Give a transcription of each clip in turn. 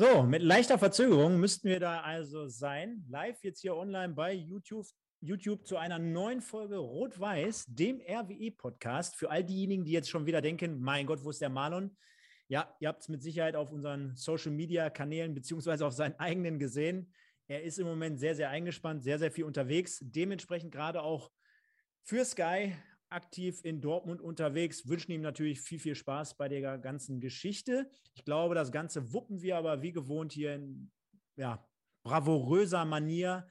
So, mit leichter Verzögerung müssten wir da also sein. Live jetzt hier online bei YouTube, YouTube zu einer neuen Folge Rot-Weiß, dem RWE-Podcast. Für all diejenigen, die jetzt schon wieder denken, mein Gott, wo ist der Marlon? Ja, ihr habt es mit Sicherheit auf unseren Social-Media-Kanälen beziehungsweise auf seinen eigenen gesehen. Er ist im Moment sehr, sehr eingespannt, sehr, sehr viel unterwegs. Dementsprechend gerade auch für Sky aktiv in Dortmund unterwegs, wünschen ihm natürlich viel, viel Spaß bei der ganzen Geschichte. Ich glaube, das Ganze wuppen wir aber wie gewohnt hier in ja, bravouröser Manier.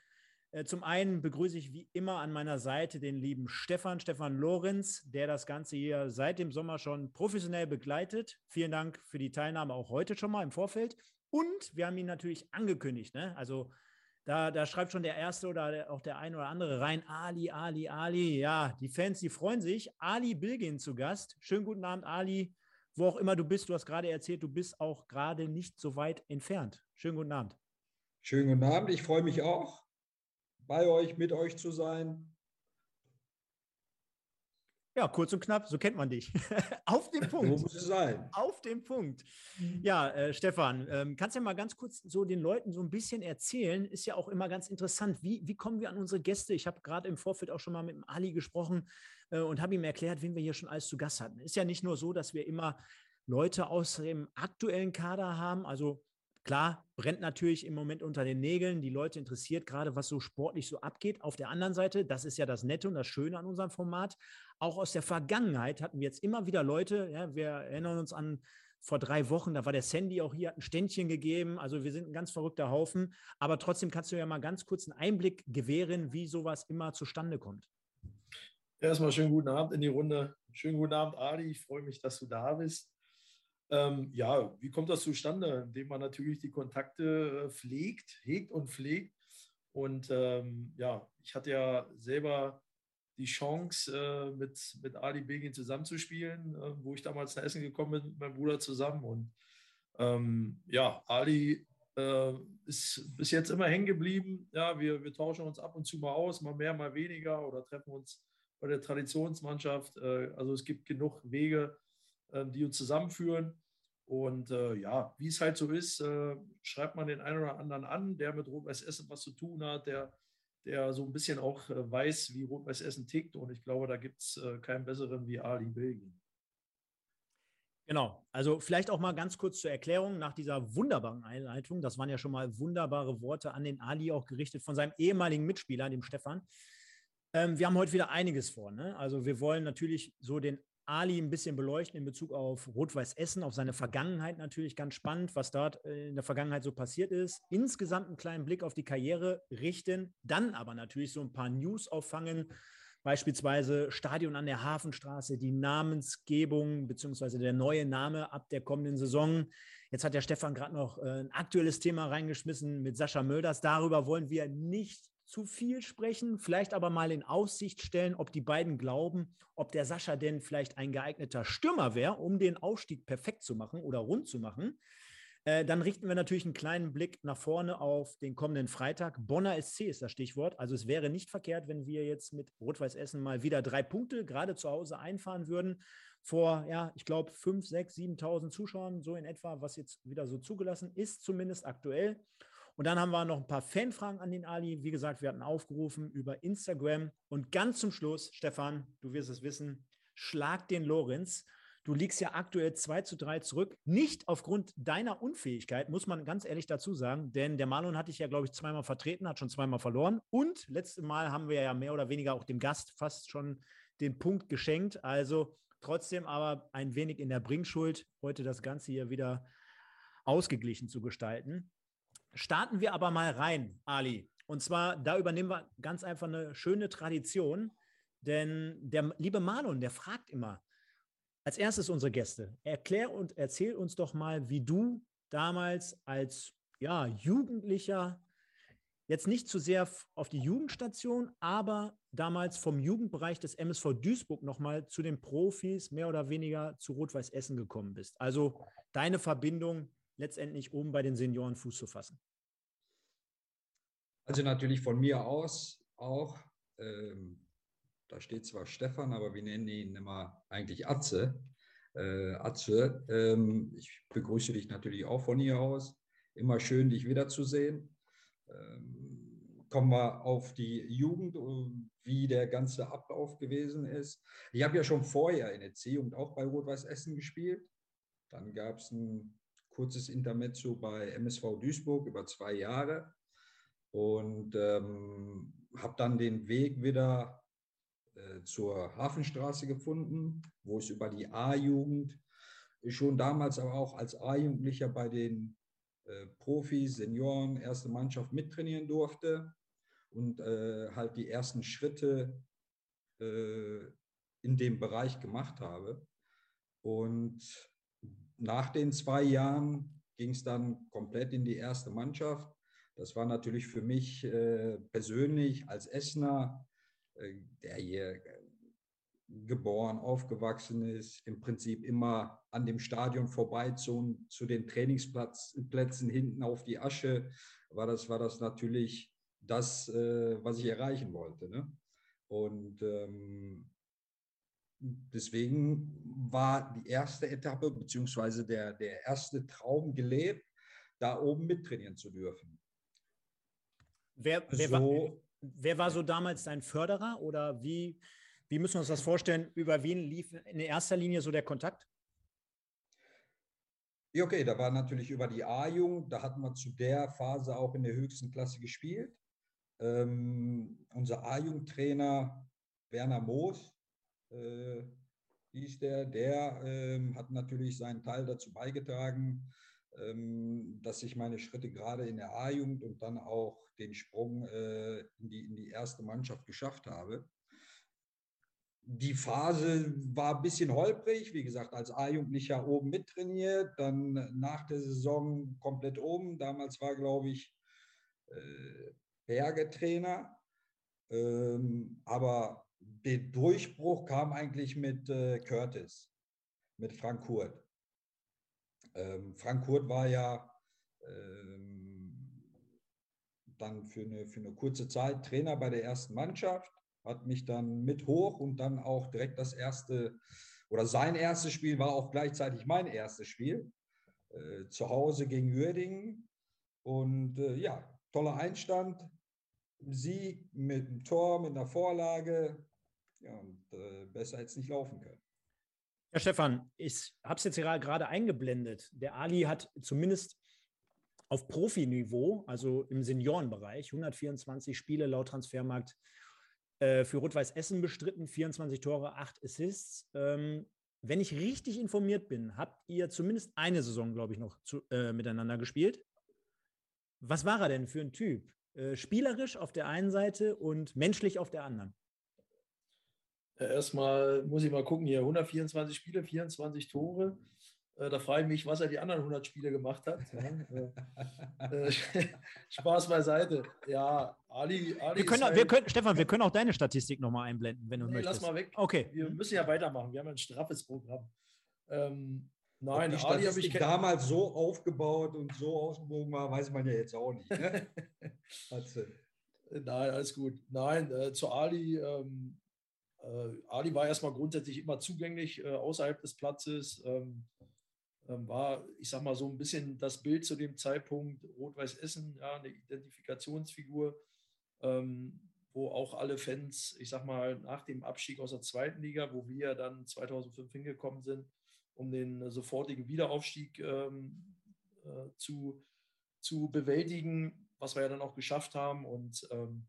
Äh, zum einen begrüße ich wie immer an meiner Seite den lieben Stefan, Stefan Lorenz, der das Ganze hier seit dem Sommer schon professionell begleitet. Vielen Dank für die Teilnahme auch heute schon mal im Vorfeld. Und wir haben ihn natürlich angekündigt. Ne? Also da, da schreibt schon der Erste oder auch der eine oder andere rein, Ali, Ali, Ali. Ja, die Fans, die freuen sich. Ali Bilgin zu Gast. Schönen guten Abend, Ali. Wo auch immer du bist, du hast gerade erzählt, du bist auch gerade nicht so weit entfernt. Schönen guten Abend. Schönen guten Abend. Ich freue mich auch, bei euch, mit euch zu sein. Ja, kurz und knapp, so kennt man dich. Auf den Punkt. So muss es sein. Auf den Punkt. Ja, äh, Stefan, ähm, kannst du ja mal ganz kurz so den Leuten so ein bisschen erzählen? Ist ja auch immer ganz interessant. Wie, wie kommen wir an unsere Gäste? Ich habe gerade im Vorfeld auch schon mal mit dem Ali gesprochen äh, und habe ihm erklärt, wen wir hier schon alles zu Gast hatten. Ist ja nicht nur so, dass wir immer Leute aus dem aktuellen Kader haben, also Klar, brennt natürlich im Moment unter den Nägeln. Die Leute interessiert gerade, was so sportlich so abgeht. Auf der anderen Seite, das ist ja das Nette und das Schöne an unserem Format. Auch aus der Vergangenheit hatten wir jetzt immer wieder Leute, ja, wir erinnern uns an vor drei Wochen, da war der Sandy auch hier, hat ein Ständchen gegeben. Also wir sind ein ganz verrückter Haufen. Aber trotzdem kannst du ja mal ganz kurz einen Einblick gewähren, wie sowas immer zustande kommt. Erstmal schönen guten Abend in die Runde. Schönen guten Abend, Adi. Ich freue mich, dass du da bist. Ähm, ja, wie kommt das zustande? Indem man natürlich die Kontakte äh, pflegt, hegt und pflegt. Und ähm, ja, ich hatte ja selber die Chance, äh, mit, mit Ali Begin zusammenzuspielen, äh, wo ich damals nach Essen gekommen bin mit meinem Bruder zusammen. Und ähm, ja, Ali äh, ist bis jetzt immer hängen geblieben. Ja, wir, wir tauschen uns ab und zu mal aus, mal mehr, mal weniger oder treffen uns bei der Traditionsmannschaft. Äh, also es gibt genug Wege, ähm, die uns zusammenführen. Und äh, ja, wie es halt so ist, äh, schreibt man den einen oder anderen an, der mit Rot-Weiß Essen was zu tun hat, der, der so ein bisschen auch äh, weiß, wie Rot-Weiß Essen tickt. Und ich glaube, da gibt es äh, keinen besseren wie Ali Belgien. Genau, also vielleicht auch mal ganz kurz zur Erklärung nach dieser wunderbaren Einleitung. Das waren ja schon mal wunderbare Worte an den Ali auch gerichtet von seinem ehemaligen Mitspieler, dem Stefan. Ähm, wir haben heute wieder einiges vor. Ne? Also wir wollen natürlich so den Ali ein bisschen beleuchten in Bezug auf Rot-Weiß Essen, auf seine Vergangenheit natürlich ganz spannend, was dort äh, in der Vergangenheit so passiert ist. Insgesamt einen kleinen Blick auf die Karriere richten, dann aber natürlich so ein paar News auffangen, beispielsweise Stadion an der Hafenstraße, die Namensgebung beziehungsweise der neue Name ab der kommenden Saison. Jetzt hat der Stefan gerade noch äh, ein aktuelles Thema reingeschmissen mit Sascha Mölders. Darüber wollen wir nicht zu viel sprechen, vielleicht aber mal in Aussicht stellen, ob die beiden glauben, ob der Sascha denn vielleicht ein geeigneter Stürmer wäre, um den Aufstieg perfekt zu machen oder rund zu machen. Äh, dann richten wir natürlich einen kleinen Blick nach vorne auf den kommenden Freitag. Bonner SC ist das Stichwort. Also es wäre nicht verkehrt, wenn wir jetzt mit Rot-Weiß Essen mal wieder drei Punkte gerade zu Hause einfahren würden. Vor, ja, ich glaube, 5, 6, 7.000 Zuschauern, so in etwa, was jetzt wieder so zugelassen ist, zumindest aktuell. Und dann haben wir noch ein paar Fanfragen an den Ali. Wie gesagt, wir hatten aufgerufen über Instagram. Und ganz zum Schluss, Stefan, du wirst es wissen, schlag den Lorenz. Du liegst ja aktuell 2 zu 3 zurück. Nicht aufgrund deiner Unfähigkeit, muss man ganz ehrlich dazu sagen, denn der Marlon hatte ich ja, glaube ich, zweimal vertreten, hat schon zweimal verloren. Und letztes Mal haben wir ja mehr oder weniger auch dem Gast fast schon den Punkt geschenkt. Also trotzdem aber ein wenig in der Bringschuld, heute das Ganze hier wieder ausgeglichen zu gestalten. Starten wir aber mal rein, Ali. Und zwar, da übernehmen wir ganz einfach eine schöne Tradition, denn der liebe Marlon, der fragt immer, als erstes unsere Gäste, erklär und erzähl uns doch mal, wie du damals als ja, Jugendlicher, jetzt nicht zu sehr auf die Jugendstation, aber damals vom Jugendbereich des MSV Duisburg nochmal zu den Profis mehr oder weniger zu Rot-Weiß Essen gekommen bist. Also deine Verbindung letztendlich oben bei den Senioren Fuß zu fassen. Also natürlich von mir aus auch. Ähm, da steht zwar Stefan, aber wir nennen ihn immer eigentlich Atze. Äh, Atze, ähm, ich begrüße dich natürlich auch von hier aus. Immer schön, dich wiederzusehen. Ähm, kommen wir auf die Jugend, wie der ganze Ablauf gewesen ist. Ich habe ja schon vorher in der C-Jugend auch bei Rot-Weiß Essen gespielt. Dann gab es ein kurzes Intermezzo bei MSV Duisburg über zwei Jahre und ähm, habe dann den Weg wieder äh, zur Hafenstraße gefunden, wo ich über die A-Jugend schon damals aber auch als A-Jugendlicher bei den äh, Profis, Senioren, erste Mannschaft mittrainieren durfte und äh, halt die ersten Schritte äh, in dem Bereich gemacht habe. Und nach den zwei Jahren ging es dann komplett in die erste Mannschaft. Das war natürlich für mich äh, persönlich als Essener, äh, der hier geboren, aufgewachsen ist, im Prinzip immer an dem Stadion vorbei zu, zu den Trainingsplätzen hinten auf die Asche, war das, war das natürlich das, äh, was ich erreichen wollte. Ne? Und ähm, deswegen war die erste Etappe beziehungsweise der, der erste Traum gelebt, da oben mittrainieren zu dürfen. Wer, wer, so, war, wer war so damals dein Förderer oder wie, wie müssen wir uns das vorstellen? Über wen lief in erster Linie so der Kontakt? Ja, okay, da war natürlich über die A-Jugend, da hatten wir zu der Phase auch in der höchsten Klasse gespielt. Ähm, unser A-Jugendtrainer Werner Moos, äh, hieß der, der ähm, hat natürlich seinen Teil dazu beigetragen, dass ich meine Schritte gerade in der A-Jugend und dann auch den Sprung äh, in, die, in die erste Mannschaft geschafft habe. Die Phase war ein bisschen holprig, wie gesagt, als A-Jugendlicher oben mittrainiert, dann nach der Saison komplett oben. Damals war, glaube ich, äh, Berge Trainer. Ähm, aber der Durchbruch kam eigentlich mit äh, Curtis, mit Frank Kurt. Ähm, Frank Kurt war ja ähm, dann für eine, für eine kurze Zeit Trainer bei der ersten Mannschaft, hat mich dann mit hoch und dann auch direkt das erste oder sein erstes Spiel war auch gleichzeitig mein erstes Spiel äh, zu Hause gegen Würdingen. Und äh, ja, toller Einstand, Sieg mit einem Tor, mit einer Vorlage, ja, und äh, besser hätte es nicht laufen können. Ja, Stefan, ich habe es jetzt gerade eingeblendet. Der Ali hat zumindest auf Profiniveau, also im Seniorenbereich, 124 Spiele laut Transfermarkt äh, für Rot-Weiß Essen bestritten, 24 Tore, 8 Assists. Ähm, wenn ich richtig informiert bin, habt ihr zumindest eine Saison, glaube ich, noch zu, äh, miteinander gespielt. Was war er denn für ein Typ? Äh, spielerisch auf der einen Seite und menschlich auf der anderen? Äh, erstmal muss ich mal gucken hier, 124 Spiele, 24 Tore. Äh, da frage ich mich, was er die anderen 100 Spiele gemacht hat. Äh, Spaß beiseite. Ja, Ali. Ali wir können, halt, wir können, Stefan, wir können auch deine Statistik nochmal einblenden, wenn du nee, möchtest. Lass mal weg. Okay. Wir müssen ja weitermachen. Wir haben ein straffes Programm. Ähm, nein, Ob die Ali habe ich damals so aufgebaut und so ausgewogen war, weiß man ja jetzt auch nicht. Ne? Nein, alles gut. Nein, äh, zu Ali. Ähm, äh, Ali war erstmal grundsätzlich immer zugänglich äh, außerhalb des Platzes. Ähm, ähm, war, ich sag mal, so ein bisschen das Bild zu dem Zeitpunkt Rot-Weiß Essen, ja, eine Identifikationsfigur, ähm, wo auch alle Fans, ich sag mal, nach dem Abstieg aus der zweiten Liga, wo wir dann 2005 hingekommen sind, um den sofortigen Wiederaufstieg äh, zu, zu bewältigen, was wir ja dann auch geschafft haben. Und ähm,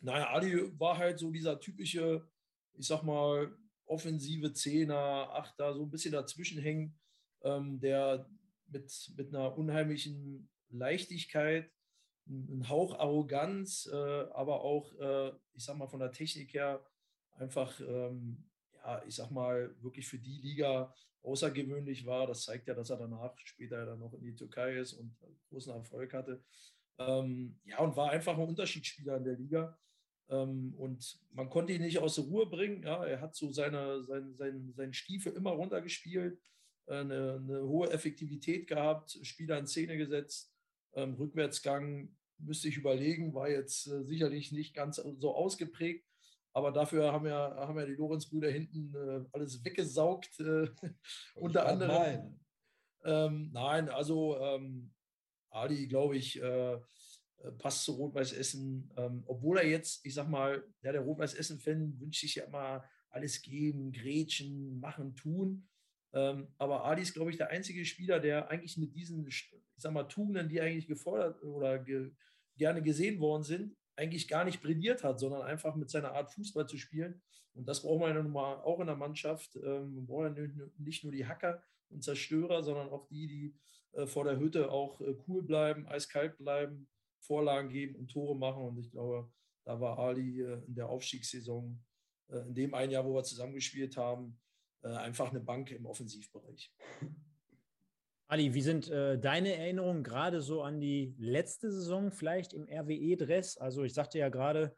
naja, Ali war halt so dieser typische ich sag mal, offensive Zehner, Achter, so ein bisschen dazwischen hängen, ähm, der mit, mit einer unheimlichen Leichtigkeit, ein Hauch Arroganz, äh, aber auch, äh, ich sag mal, von der Technik her einfach, ähm, ja, ich sag mal, wirklich für die Liga außergewöhnlich war. Das zeigt ja, dass er danach später dann noch in die Türkei ist und großen Erfolg hatte. Ähm, ja, und war einfach ein Unterschiedsspieler in der Liga. Ähm, und man konnte ihn nicht aus der Ruhe bringen. Ja, er hat so seine, sein, sein, seinen Stiefel immer runtergespielt, äh, eine, eine, hohe Effektivität gehabt, Spieler in Szene gesetzt, ähm, Rückwärtsgang müsste ich überlegen, war jetzt äh, sicherlich nicht ganz so ausgeprägt. Aber dafür haben ja, haben ja die Lorenz-Brüder hinten äh, alles weggesaugt. Äh, unter anderem. Nein. Ähm, nein, also ähm, Ali, glaube ich, äh, passt zu Rot-Weiß Essen, ähm, obwohl er jetzt, ich sag mal, ja, der Rot-Weiß Essen-Fan wünscht sich ja immer alles geben, grätschen, machen, tun. Ähm, aber Ali ist, glaube ich, der einzige Spieler, der eigentlich mit diesen, ich sag mal, Tugenden, die eigentlich gefordert oder ge gerne gesehen worden sind, eigentlich gar nicht brilliert hat, sondern einfach mit seiner Art Fußball zu spielen. Und das braucht man ja nun mal auch in der Mannschaft. Ähm, man braucht ja nicht nur die Hacker und Zerstörer, sondern auch die, die äh, vor der Hütte auch äh, cool bleiben, eiskalt bleiben, Vorlagen geben und Tore machen. Und ich glaube, da war Ali äh, in der Aufstiegssaison, äh, in dem ein Jahr, wo wir zusammengespielt haben, äh, einfach eine Bank im Offensivbereich. Ali, wie sind äh, deine Erinnerungen gerade so an die letzte Saison vielleicht im RWE-Dress? Also ich sagte ja gerade,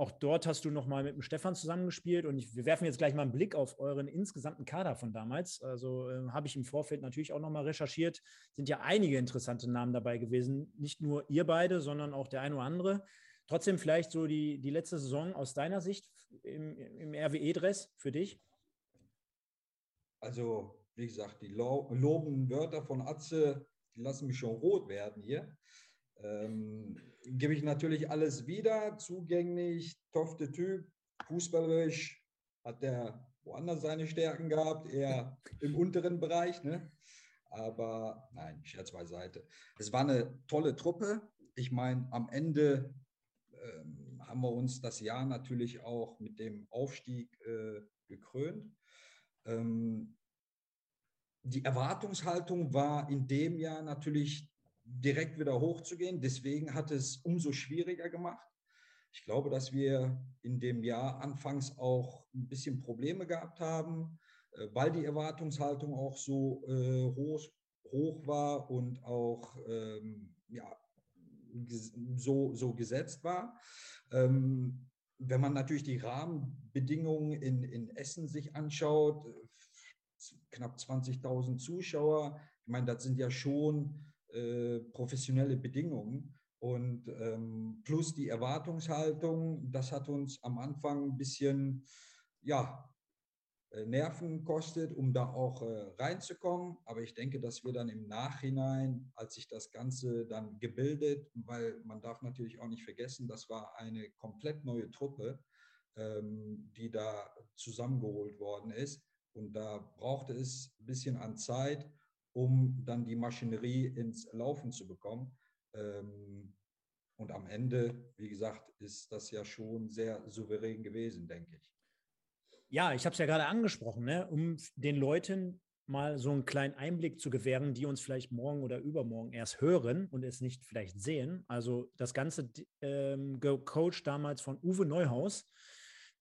auch dort hast du nochmal mit dem Stefan zusammengespielt und ich, wir werfen jetzt gleich mal einen Blick auf euren insgesamten Kader von damals. Also äh, habe ich im Vorfeld natürlich auch nochmal recherchiert. Sind ja einige interessante Namen dabei gewesen. Nicht nur ihr beide, sondern auch der eine oder andere. Trotzdem vielleicht so die, die letzte Saison aus deiner Sicht im, im RWE-Dress für dich? Also, wie gesagt, die lobenden Wörter von Atze, die lassen mich schon rot werden hier. Ähm, gebe ich natürlich alles wieder, zugänglich, tofte Typ, fußballerisch hat der woanders seine Stärken gehabt, eher im unteren Bereich. Ne? Aber nein, Scherz beiseite. Es war eine tolle Truppe. Ich meine, am Ende ähm, haben wir uns das Jahr natürlich auch mit dem Aufstieg äh, gekrönt. Ähm, die Erwartungshaltung war in dem Jahr natürlich direkt wieder hochzugehen. Deswegen hat es umso schwieriger gemacht. Ich glaube, dass wir in dem Jahr anfangs auch ein bisschen Probleme gehabt haben, äh, weil die Erwartungshaltung auch so äh, hoch, hoch war und auch ähm, ja, so, so gesetzt war. Ähm, wenn man natürlich die Rahmenbedingungen in, in Essen sich anschaut, knapp 20.000 Zuschauer, ich meine, das sind ja schon äh, professionelle Bedingungen. Und ähm, plus die Erwartungshaltung, das hat uns am Anfang ein bisschen ja, äh, Nerven kostet, um da auch äh, reinzukommen. Aber ich denke, dass wir dann im Nachhinein, als sich das Ganze dann gebildet, weil man darf natürlich auch nicht vergessen, das war eine komplett neue Truppe, ähm, die da zusammengeholt worden ist. Und da brauchte es ein bisschen an Zeit um dann die Maschinerie ins Laufen zu bekommen. Ähm, und am Ende, wie gesagt, ist das ja schon sehr souverän gewesen, denke ich. Ja, ich habe es ja gerade angesprochen, ne? um den Leuten mal so einen kleinen Einblick zu gewähren, die uns vielleicht morgen oder übermorgen erst hören und es nicht vielleicht sehen. Also das Ganze ähm, gecoacht damals von Uwe Neuhaus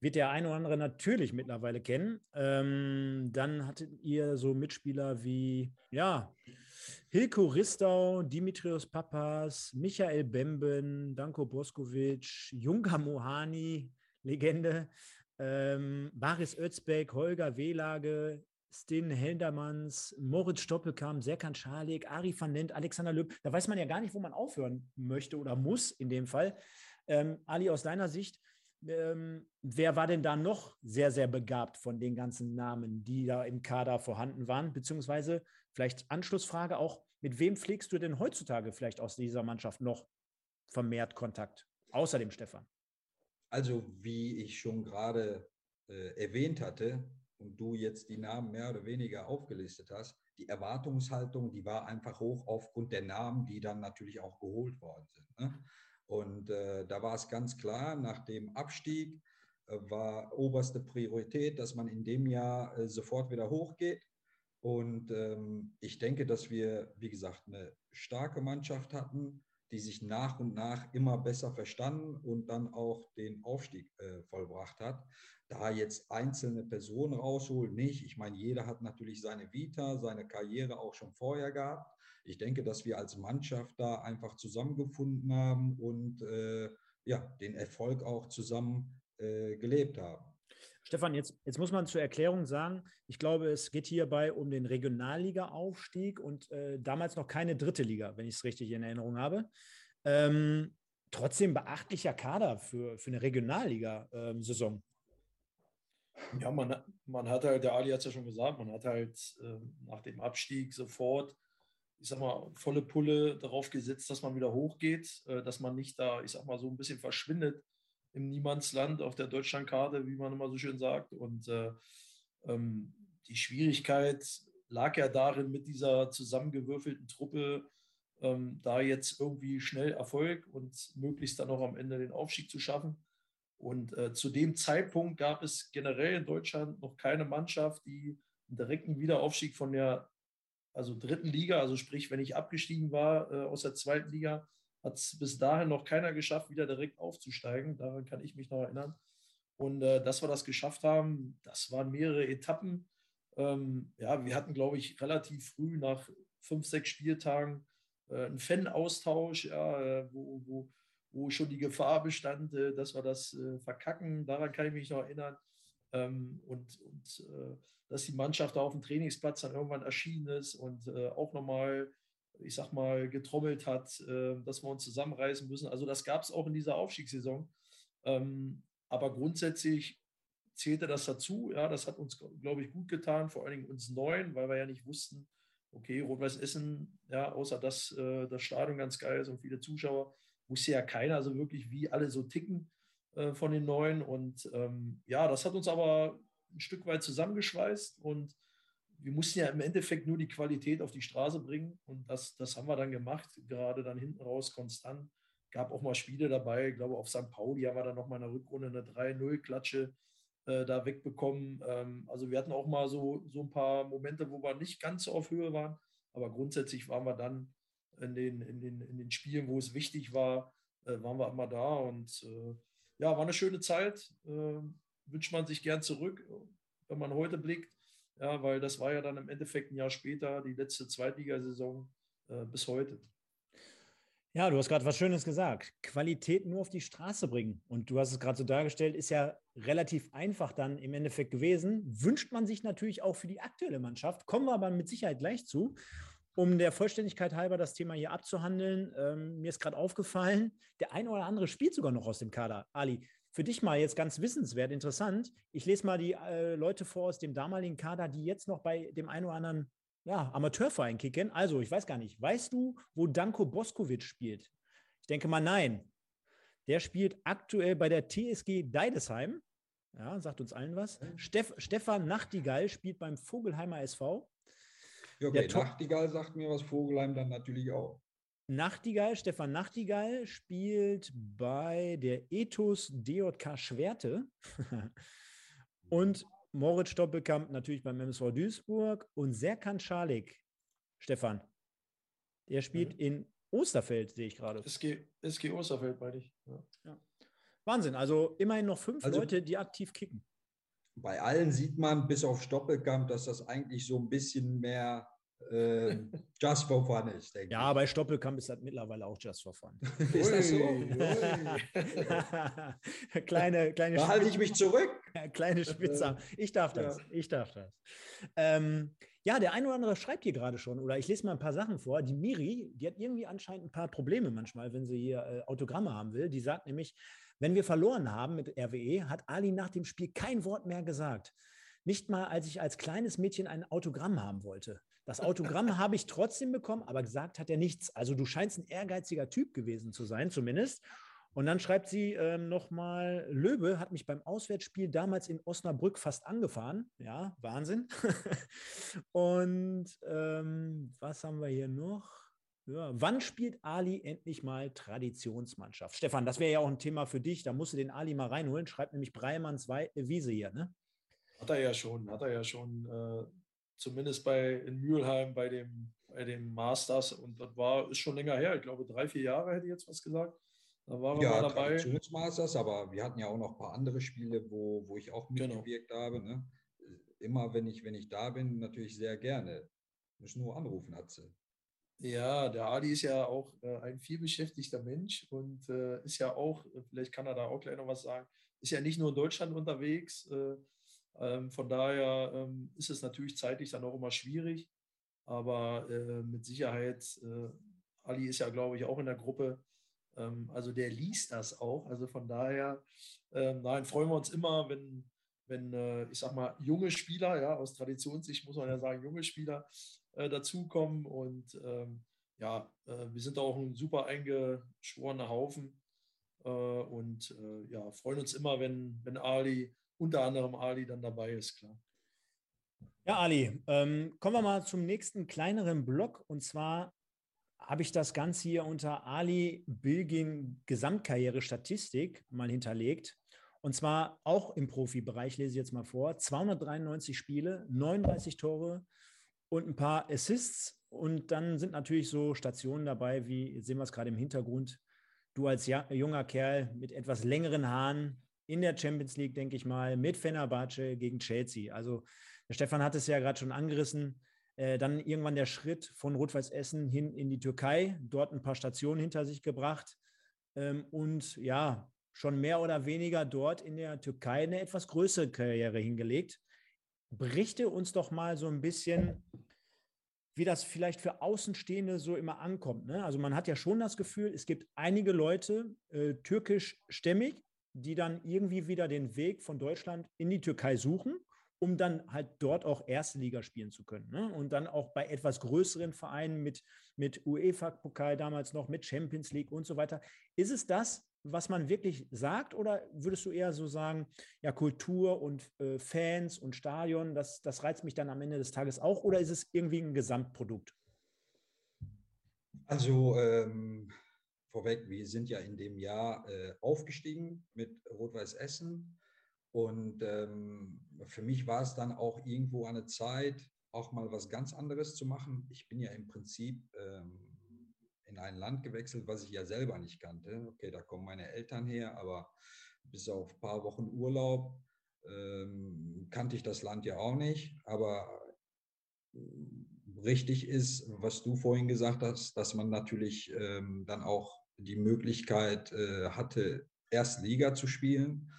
wird der eine oder andere natürlich mittlerweile kennen. Ähm, dann hattet ihr so Mitspieler wie, ja, Hilko Ristau, Dimitrios Papas, Michael Bemben, Danko Boskovic, Junga Mohani, Legende, ähm, Baris Özbeck, Holger Wehlage, Stin Heldermanns, Moritz Stoppelkamp, Serkan Schalik, Ari van Lent, Alexander Löb. Da weiß man ja gar nicht, wo man aufhören möchte oder muss in dem Fall. Ähm, Ali, aus deiner Sicht, ähm, wer war denn da noch sehr, sehr begabt von den ganzen Namen, die da im Kader vorhanden waren? Beziehungsweise vielleicht Anschlussfrage auch, mit wem pflegst du denn heutzutage vielleicht aus dieser Mannschaft noch vermehrt Kontakt, außer dem Stefan? Also, wie ich schon gerade äh, erwähnt hatte und du jetzt die Namen mehr oder weniger aufgelistet hast, die Erwartungshaltung, die war einfach hoch aufgrund der Namen, die dann natürlich auch geholt worden sind. Ne? Und äh, da war es ganz klar, nach dem Abstieg äh, war oberste Priorität, dass man in dem Jahr äh, sofort wieder hochgeht. Und ähm, ich denke, dass wir, wie gesagt, eine starke Mannschaft hatten, die sich nach und nach immer besser verstanden und dann auch den Aufstieg äh, vollbracht hat. Da jetzt einzelne Personen rausholen, nicht. Ich meine, jeder hat natürlich seine Vita, seine Karriere auch schon vorher gehabt ich denke, dass wir als Mannschaft da einfach zusammengefunden haben und äh, ja, den Erfolg auch zusammen äh, gelebt haben. Stefan, jetzt, jetzt muss man zur Erklärung sagen, ich glaube, es geht hierbei um den Regionalliga-Aufstieg und äh, damals noch keine dritte Liga, wenn ich es richtig in Erinnerung habe. Ähm, trotzdem beachtlicher Kader für, für eine Regionalliga-Saison. Ähm, ja, man, man hat halt, der Ali hat es ja schon gesagt, man hat halt äh, nach dem Abstieg sofort ich sag mal, volle Pulle darauf gesetzt, dass man wieder hochgeht, äh, dass man nicht da, ich sag mal, so ein bisschen verschwindet im Niemandsland auf der Deutschlandkarte, wie man immer so schön sagt. Und äh, ähm, die Schwierigkeit lag ja darin, mit dieser zusammengewürfelten Truppe ähm, da jetzt irgendwie schnell Erfolg und möglichst dann auch am Ende den Aufstieg zu schaffen. Und äh, zu dem Zeitpunkt gab es generell in Deutschland noch keine Mannschaft, die einen direkten Wiederaufstieg von der also dritten Liga, also sprich, wenn ich abgestiegen war äh, aus der zweiten Liga, hat es bis dahin noch keiner geschafft, wieder direkt aufzusteigen. Daran kann ich mich noch erinnern. Und äh, dass wir das geschafft haben, das waren mehrere Etappen. Ähm, ja, wir hatten, glaube ich, relativ früh nach fünf, sechs Spieltagen äh, einen Fan-Austausch, ja, äh, wo, wo, wo schon die Gefahr bestand, äh, dass wir das äh, verkacken. Daran kann ich mich noch erinnern. Ähm, und und äh, dass die Mannschaft da auf dem Trainingsplatz dann irgendwann erschienen ist und auch nochmal, ich sag mal, getrommelt hat, dass wir uns zusammenreißen müssen. Also das gab es auch in dieser Aufstiegssaison. Ähm, aber grundsätzlich zählte das dazu. Ja, das hat uns, glaube ich, gut getan, vor allen Dingen uns Neuen, weil wir ja nicht wussten, okay, Rot-Weiß Essen, ja, außer dass äh, das Stadion ganz geil ist und viele Zuschauer, wusste ja keiner so wirklich, wie alle so ticken äh, von den Neuen. Und ähm, ja, das hat uns aber ein Stück weit zusammengeschweißt und wir mussten ja im Endeffekt nur die Qualität auf die Straße bringen und das, das haben wir dann gemacht, gerade dann hinten raus konstant. Gab auch mal Spiele dabei, ich glaube auf St. Pauli haben wir dann nochmal in der Rückrunde eine 3-0-Klatsche äh, da wegbekommen. Ähm, also wir hatten auch mal so, so ein paar Momente, wo wir nicht ganz so auf Höhe waren, aber grundsätzlich waren wir dann in den, in den, in den Spielen, wo es wichtig war, äh, waren wir immer da und äh, ja, war eine schöne Zeit. Äh, wünscht man sich gern zurück, wenn man heute blickt. Ja, weil das war ja dann im Endeffekt ein Jahr später, die letzte Zweitligasaison äh, bis heute. Ja, du hast gerade was Schönes gesagt. Qualität nur auf die Straße bringen. Und du hast es gerade so dargestellt, ist ja relativ einfach dann im Endeffekt gewesen. Wünscht man sich natürlich auch für die aktuelle Mannschaft. Kommen wir aber mit Sicherheit gleich zu. Um der Vollständigkeit halber das Thema hier abzuhandeln, ähm, mir ist gerade aufgefallen, der eine oder andere spielt sogar noch aus dem Kader. Ali, für dich mal jetzt ganz wissenswert, interessant. Ich lese mal die äh, Leute vor aus dem damaligen Kader, die jetzt noch bei dem einen oder anderen ja, Amateurverein kicken. Also, ich weiß gar nicht, weißt du, wo Danko Boskovic spielt? Ich denke mal, nein. Der spielt aktuell bei der TSG Deidesheim. Ja, sagt uns allen was. Steff, Stefan Nachtigall spielt beim Vogelheimer SV. Ja, okay, Nachtigall sagt mir was, Vogelheim dann natürlich auch. Nachtigall, Stefan Nachtigall spielt bei der Ethos DJK Schwerte. Und Moritz Stoppelkamp natürlich beim MSV Duisburg und Serkan Schalik, Stefan, der spielt mhm. in Osterfeld, sehe ich gerade. SG, SG Osterfeld, meine ich. Ja. Ja. Wahnsinn, also immerhin noch fünf also, Leute, die aktiv kicken. Bei allen sieht man, bis auf Stoppelkamp, dass das eigentlich so ein bisschen mehr äh, just for fun ist, denke ja, ich. Ja, bei Stoppelkamp ist das mittlerweile auch just for fun. ist das so? kleine, kleine da halte ich mich zurück. kleine Spitzer. Ich darf das. Ja. Ich darf das. Ähm, ja, der eine oder andere schreibt hier gerade schon, oder ich lese mal ein paar Sachen vor. Die Miri, die hat irgendwie anscheinend ein paar Probleme manchmal, wenn sie hier äh, Autogramme haben will. Die sagt nämlich, wenn wir verloren haben mit RWE, hat Ali nach dem Spiel kein Wort mehr gesagt. Nicht mal, als ich als kleines Mädchen ein Autogramm haben wollte. Das Autogramm habe ich trotzdem bekommen, aber gesagt hat er nichts. Also du scheinst ein ehrgeiziger Typ gewesen zu sein, zumindest. Und dann schreibt sie ähm, nochmal, Löwe hat mich beim Auswärtsspiel damals in Osnabrück fast angefahren. Ja, Wahnsinn. Und ähm, was haben wir hier noch? Ja, wann spielt Ali endlich mal Traditionsmannschaft? Stefan, das wäre ja auch ein Thema für dich. Da musst du den Ali mal reinholen. Schreibt nämlich Breimanns Wiese hier, ne? Hat er ja schon, hat er ja schon äh, zumindest bei in Mülheim bei dem, bei dem Masters und das war, ist schon länger her, ich glaube drei, vier Jahre hätte ich jetzt was gesagt. Da waren wir ja, mal dabei. Masters, aber wir hatten ja auch noch ein paar andere Spiele, wo, wo ich auch genau. mitgewirkt genau. habe. Ne? Immer wenn ich, wenn ich da bin, natürlich sehr gerne. Müssen nur anrufen, Atze. Ja, der Adi ist ja auch äh, ein vielbeschäftigter Mensch und äh, ist ja auch, vielleicht kann er da auch gleich noch was sagen, ist ja nicht nur in Deutschland unterwegs, äh, ähm, von daher ähm, ist es natürlich zeitlich dann auch immer schwierig. Aber äh, mit Sicherheit, äh, Ali ist ja, glaube ich, auch in der Gruppe. Ähm, also der liest das auch. Also von daher, ähm, nein, freuen wir uns immer, wenn, wenn, äh, ich sag mal, junge Spieler, ja, aus Traditionssicht muss man ja sagen, junge Spieler äh, dazukommen. Und ähm, ja, äh, wir sind auch ein super eingeschworener Haufen äh, und ja, freuen uns immer, wenn, wenn Ali, unter anderem Ali, dann dabei ist, klar. Ja, Ali, ähm, kommen wir mal zum nächsten kleineren Block. Und zwar habe ich das Ganze hier unter Ali Bilgin Gesamtkarriere Statistik mal hinterlegt. Und zwar auch im Profibereich, lese ich jetzt mal vor. 293 Spiele, 39 Tore und ein paar Assists. Und dann sind natürlich so Stationen dabei, wie jetzt sehen wir es gerade im Hintergrund. Du als junger Kerl mit etwas längeren Haaren in der Champions League, denke ich mal, mit Fenerbahce gegen Chelsea. Also der Stefan hat es ja gerade schon angerissen. Äh, dann irgendwann der Schritt von Rot-Weiß Essen hin in die Türkei, dort ein paar Stationen hinter sich gebracht. Ähm, und ja, schon mehr oder weniger dort in der Türkei eine etwas größere Karriere hingelegt. Berichte uns doch mal so ein bisschen, wie das vielleicht für Außenstehende so immer ankommt. Ne? Also man hat ja schon das Gefühl, es gibt einige Leute, äh, türkischstämmig, die dann irgendwie wieder den Weg von Deutschland in die Türkei suchen um dann halt dort auch erste Liga spielen zu können. Ne? Und dann auch bei etwas größeren Vereinen mit, mit UEFA-Pokal damals noch, mit Champions League und so weiter. Ist es das, was man wirklich sagt? Oder würdest du eher so sagen, ja, Kultur und äh, Fans und Stadion, das, das reizt mich dann am Ende des Tages auch? Oder ist es irgendwie ein Gesamtprodukt? Also ähm, vorweg, wir sind ja in dem Jahr äh, aufgestiegen mit Rot-Weiß Essen und ähm, für mich war es dann auch irgendwo eine Zeit, auch mal was ganz anderes zu machen. Ich bin ja im Prinzip ähm, in ein Land gewechselt, was ich ja selber nicht kannte. Okay, da kommen meine Eltern her, aber bis auf ein paar Wochen Urlaub ähm, kannte ich das Land ja auch nicht. Aber richtig ist, was du vorhin gesagt hast, dass man natürlich ähm, dann auch die Möglichkeit äh, hatte, Erstliga zu spielen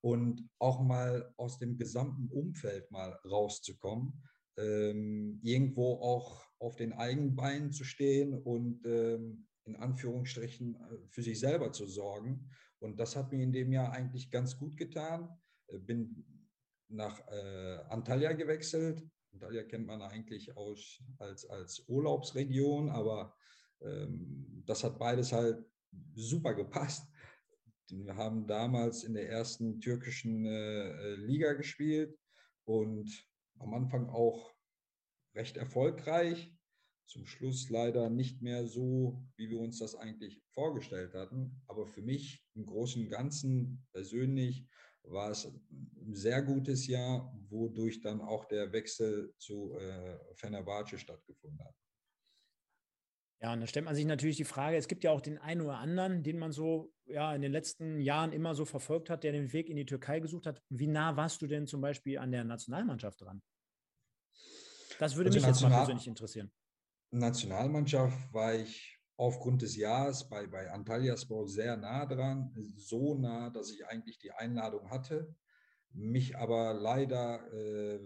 und auch mal aus dem gesamten Umfeld mal rauszukommen, ähm, irgendwo auch auf den eigenen Beinen zu stehen und ähm, in Anführungsstrichen äh, für sich selber zu sorgen. Und das hat mir in dem Jahr eigentlich ganz gut getan. Äh, bin nach äh, Antalya gewechselt. Antalya kennt man eigentlich aus, als, als Urlaubsregion, aber ähm, das hat beides halt super gepasst. Wir haben damals in der ersten türkischen äh, Liga gespielt und am Anfang auch recht erfolgreich. Zum Schluss leider nicht mehr so, wie wir uns das eigentlich vorgestellt hatten. Aber für mich im Großen und Ganzen persönlich war es ein sehr gutes Jahr, wodurch dann auch der Wechsel zu äh, Fenerbahce stattgefunden hat. Ja, und da stellt man sich natürlich die Frage, es gibt ja auch den einen oder anderen, den man so ja in den letzten Jahren immer so verfolgt hat, der den Weg in die Türkei gesucht hat. Wie nah warst du denn zum Beispiel an der Nationalmannschaft dran? Das würde also mich National jetzt mal persönlich interessieren. Nationalmannschaft war ich aufgrund des Jahres bei, bei Antalyaspor sehr nah dran, so nah, dass ich eigentlich die Einladung hatte, mich aber leider äh,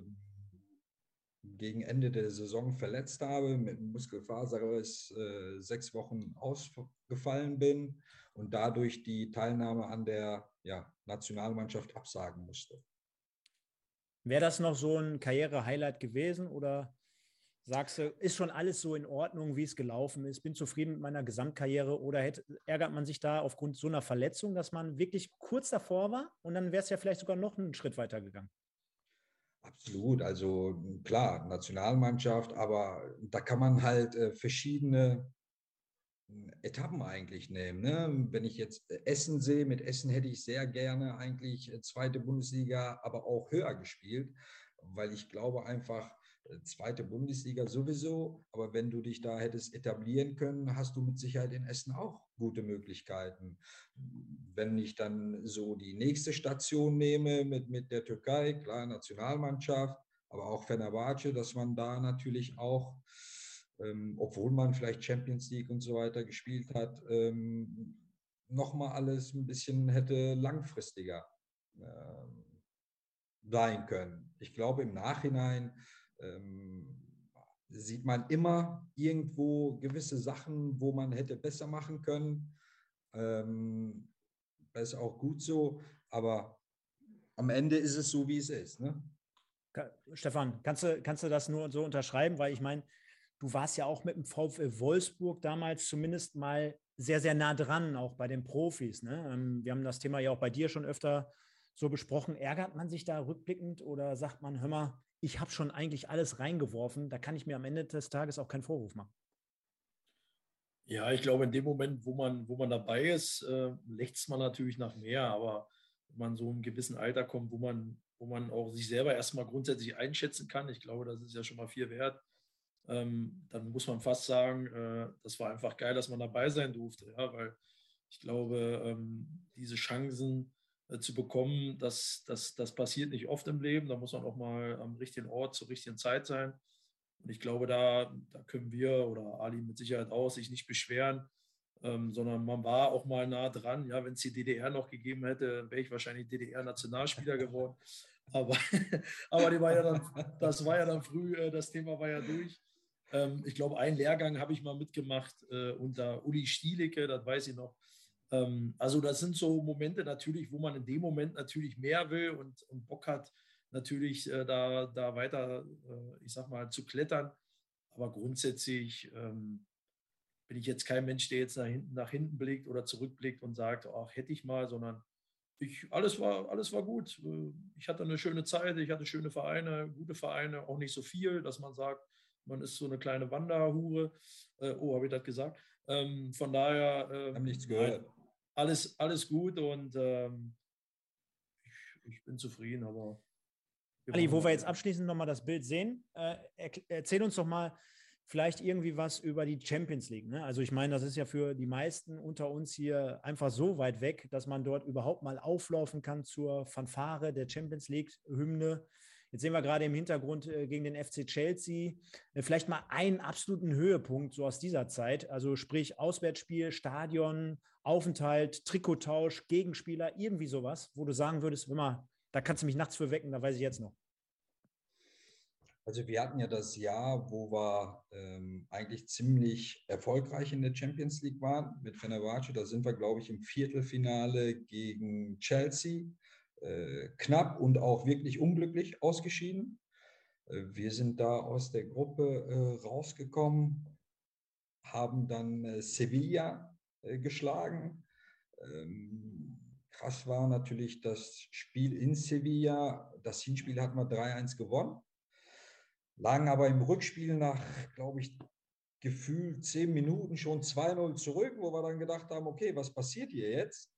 gegen Ende der Saison verletzt habe, mit Muskelfaserriss äh, sechs Wochen ausgefallen bin und dadurch die Teilnahme an der ja, Nationalmannschaft absagen musste. Wäre das noch so ein Karriere-Highlight gewesen oder sagst du, ist schon alles so in Ordnung, wie es gelaufen ist, bin zufrieden mit meiner Gesamtkarriere oder hätte, ärgert man sich da aufgrund so einer Verletzung, dass man wirklich kurz davor war und dann wäre es ja vielleicht sogar noch einen Schritt weiter gegangen? Absolut, also klar, Nationalmannschaft, aber da kann man halt äh, verschiedene hm, Etappen eigentlich nehmen. Ne? Wenn ich jetzt äh, Essen sehe, mit Essen hätte ich sehr gerne eigentlich äh, zweite Bundesliga, aber auch höher gespielt, weil ich glaube einfach, zweite Bundesliga sowieso, aber wenn du dich da hättest etablieren können, hast du mit Sicherheit in Essen auch gute Möglichkeiten. Wenn ich dann so die nächste Station nehme mit, mit der Türkei, klar, Nationalmannschaft, aber auch Fenerbahce, dass man da natürlich auch, ähm, obwohl man vielleicht Champions League und so weiter gespielt hat, ähm, nochmal alles ein bisschen hätte langfristiger ähm, sein können. Ich glaube, im Nachhinein ähm, sieht man immer irgendwo gewisse Sachen, wo man hätte besser machen können. Ähm, das ist auch gut so, aber am Ende ist es so, wie es ist. Ne? Stefan, kannst du, kannst du das nur so unterschreiben? Weil ich meine, du warst ja auch mit dem VfL Wolfsburg damals zumindest mal sehr, sehr nah dran, auch bei den Profis. Ne? Ähm, wir haben das Thema ja auch bei dir schon öfter so besprochen. Ärgert man sich da rückblickend oder sagt man, hör mal, ich habe schon eigentlich alles reingeworfen, da kann ich mir am Ende des Tages auch keinen Vorwurf machen? Ja, ich glaube, in dem Moment, wo man, wo man dabei ist, äh, lächzt man natürlich nach mehr, aber wenn man so in einem gewissen Alter kommt, wo man, wo man auch sich selber erstmal grundsätzlich einschätzen kann, ich glaube, das ist ja schon mal viel wert, ähm, dann muss man fast sagen, äh, das war einfach geil, dass man dabei sein durfte, ja, weil ich glaube, ähm, diese Chancen zu bekommen, das, das, das passiert nicht oft im Leben. Da muss man auch mal am richtigen Ort zur richtigen Zeit sein. Und ich glaube, da, da können wir oder Ali mit Sicherheit auch sich nicht beschweren, ähm, sondern man war auch mal nah dran. Ja, wenn es die DDR noch gegeben hätte, wäre ich wahrscheinlich DDR-Nationalspieler geworden. Aber, aber die war ja dann, das war ja dann früh, äh, das Thema war ja durch. Ähm, ich glaube, einen Lehrgang habe ich mal mitgemacht äh, unter Uli Stielicke, das weiß ich noch. Ähm, also das sind so Momente natürlich, wo man in dem Moment natürlich mehr will und, und Bock hat, natürlich äh, da, da weiter, äh, ich sag mal, zu klettern. Aber grundsätzlich ähm, bin ich jetzt kein Mensch, der jetzt nach hinten, nach hinten blickt oder zurückblickt und sagt, ach, hätte ich mal, sondern ich, alles, war, alles war gut. Äh, ich hatte eine schöne Zeit, ich hatte schöne Vereine, gute Vereine, auch nicht so viel, dass man sagt, man ist so eine kleine Wanderhure. Äh, oh, habe ich das gesagt? Ähm, von daher. Ähm, Haben nichts gehört. Alles, alles gut und ähm, ich, ich, bin zufrieden, aber. Ali, wo wir jetzt abschließend nochmal das Bild sehen, äh, erzähl uns doch mal vielleicht irgendwie was über die Champions League. Ne? Also ich meine, das ist ja für die meisten unter uns hier einfach so weit weg, dass man dort überhaupt mal auflaufen kann zur Fanfare der Champions League-Hymne. Jetzt sehen wir gerade im Hintergrund äh, gegen den FC Chelsea äh, vielleicht mal einen absoluten Höhepunkt so aus dieser Zeit. Also sprich Auswärtsspiel, Stadion, Aufenthalt, Trikottausch, Gegenspieler, irgendwie sowas, wo du sagen würdest, immer, da kannst du mich nachts für wecken, da weiß ich jetzt noch. Also wir hatten ja das Jahr, wo wir ähm, eigentlich ziemlich erfolgreich in der Champions League waren mit Fenerbahce. Da sind wir, glaube ich, im Viertelfinale gegen Chelsea äh, knapp und auch wirklich unglücklich ausgeschieden. Äh, wir sind da aus der Gruppe äh, rausgekommen, haben dann Sevilla geschlagen. Ähm, krass war natürlich das Spiel in Sevilla. Das Hinspiel hat man 3-1 gewonnen, lagen aber im Rückspiel nach, glaube ich, gefühlt zehn Minuten schon 2-0 zurück, wo wir dann gedacht haben, okay, was passiert hier jetzt?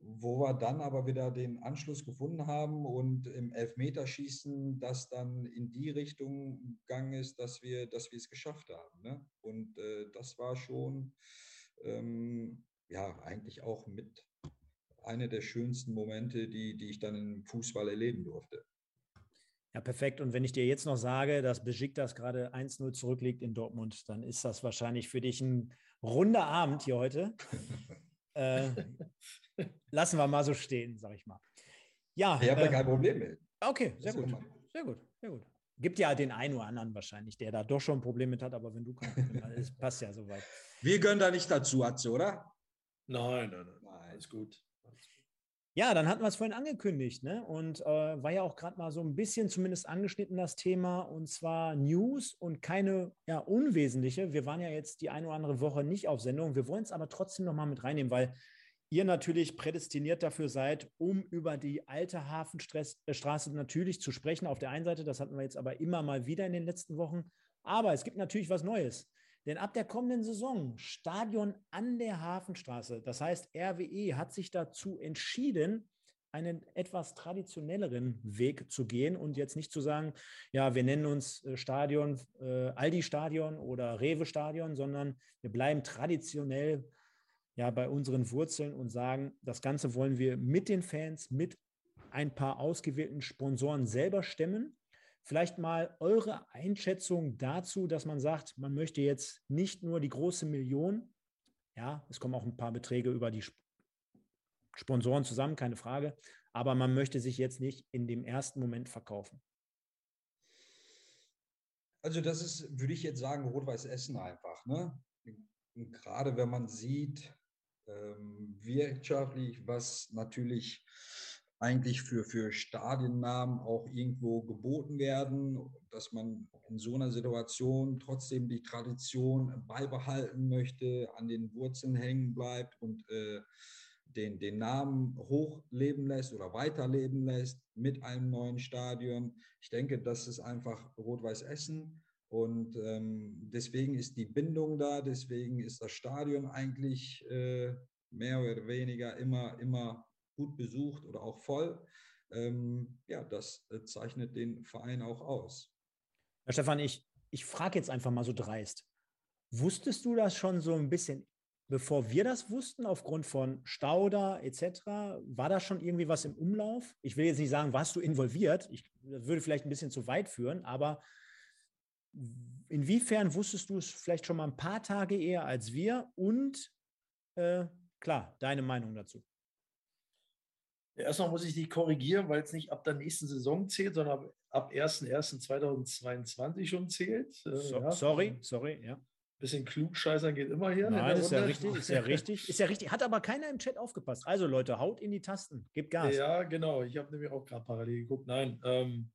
Wo wir dann aber wieder den Anschluss gefunden haben und im Elfmeterschießen das dann in die Richtung gegangen ist, dass wir, dass wir es geschafft haben. Ne? Und äh, das war schon ähm, ja eigentlich auch mit einer der schönsten Momente, die, die ich dann im Fußball erleben durfte. Ja, perfekt. Und wenn ich dir jetzt noch sage, dass Besiktas gerade 1-0 zurückliegt in Dortmund, dann ist das wahrscheinlich für dich ein runder Abend hier heute. äh, lassen wir mal so stehen, sag ich mal. Ja. Ich habe äh, kein Problem mit. Okay, sehr gut. Sehr gut, sehr gut. Gibt ja den einen oder anderen wahrscheinlich, der da doch schon ein Problem mit hat, aber wenn du kein Problem hast, es passt ja soweit. Wir gönnen da nicht dazu, Atze, oder? Nein, nein, nein. nein. Alles gut. Ja, dann hatten wir es vorhin angekündigt, ne? Und äh, war ja auch gerade mal so ein bisschen zumindest angeschnitten das Thema, und zwar News und keine ja, unwesentliche. Wir waren ja jetzt die eine oder andere Woche nicht auf Sendung. Wir wollen es aber trotzdem nochmal mit reinnehmen, weil ihr natürlich prädestiniert dafür seid, um über die alte Hafenstraße natürlich zu sprechen. Auf der einen Seite, das hatten wir jetzt aber immer mal wieder in den letzten Wochen. Aber es gibt natürlich was Neues. Denn ab der kommenden Saison Stadion an der Hafenstraße. Das heißt, RWE hat sich dazu entschieden, einen etwas traditionelleren Weg zu gehen und jetzt nicht zu sagen, ja, wir nennen uns äh, Stadion, äh, Aldi-Stadion oder Rewe-Stadion, sondern wir bleiben traditionell ja bei unseren Wurzeln und sagen, das Ganze wollen wir mit den Fans, mit ein paar ausgewählten Sponsoren selber stemmen. Vielleicht mal eure Einschätzung dazu, dass man sagt, man möchte jetzt nicht nur die große Million, ja, es kommen auch ein paar Beträge über die Sponsoren zusammen, keine Frage, aber man möchte sich jetzt nicht in dem ersten Moment verkaufen. Also das ist, würde ich jetzt sagen, Rot-Weiß Essen einfach. Ne? gerade wenn man sieht, wirtschaftlich, was natürlich eigentlich für, für Stadiennamen auch irgendwo geboten werden, dass man in so einer Situation trotzdem die Tradition beibehalten möchte, an den Wurzeln hängen bleibt und äh, den, den Namen hochleben lässt oder weiterleben lässt mit einem neuen Stadion. Ich denke, das ist einfach Rot-Weiß Essen. Und ähm, deswegen ist die Bindung da, deswegen ist das Stadion eigentlich äh, mehr oder weniger immer, immer gut besucht oder auch voll. Ähm, ja, das äh, zeichnet den Verein auch aus. Herr Stefan, ich, ich frage jetzt einfach mal so dreist. Wusstest du das schon so ein bisschen, bevor wir das wussten, aufgrund von Stauder etc.? War da schon irgendwie was im Umlauf? Ich will jetzt nicht sagen, warst du involviert? Ich, das würde vielleicht ein bisschen zu weit führen, aber inwiefern wusstest du es vielleicht schon mal ein paar Tage eher als wir? Und äh, klar, deine Meinung dazu. Erstmal muss ich dich korrigieren, weil es nicht ab der nächsten Saison zählt, sondern ab 1.1.2022 schon zählt. Äh, so, ja. Sorry, sorry, ja. Bisschen klugscheißern geht immer hier. Nein, ist ja richtig, ist ja richtig, ist ja richtig. Hat aber keiner im Chat aufgepasst. Also Leute, haut in die Tasten, gebt Gas. Ja, genau. Ich habe nämlich auch gerade parallel geguckt. Nein, ähm,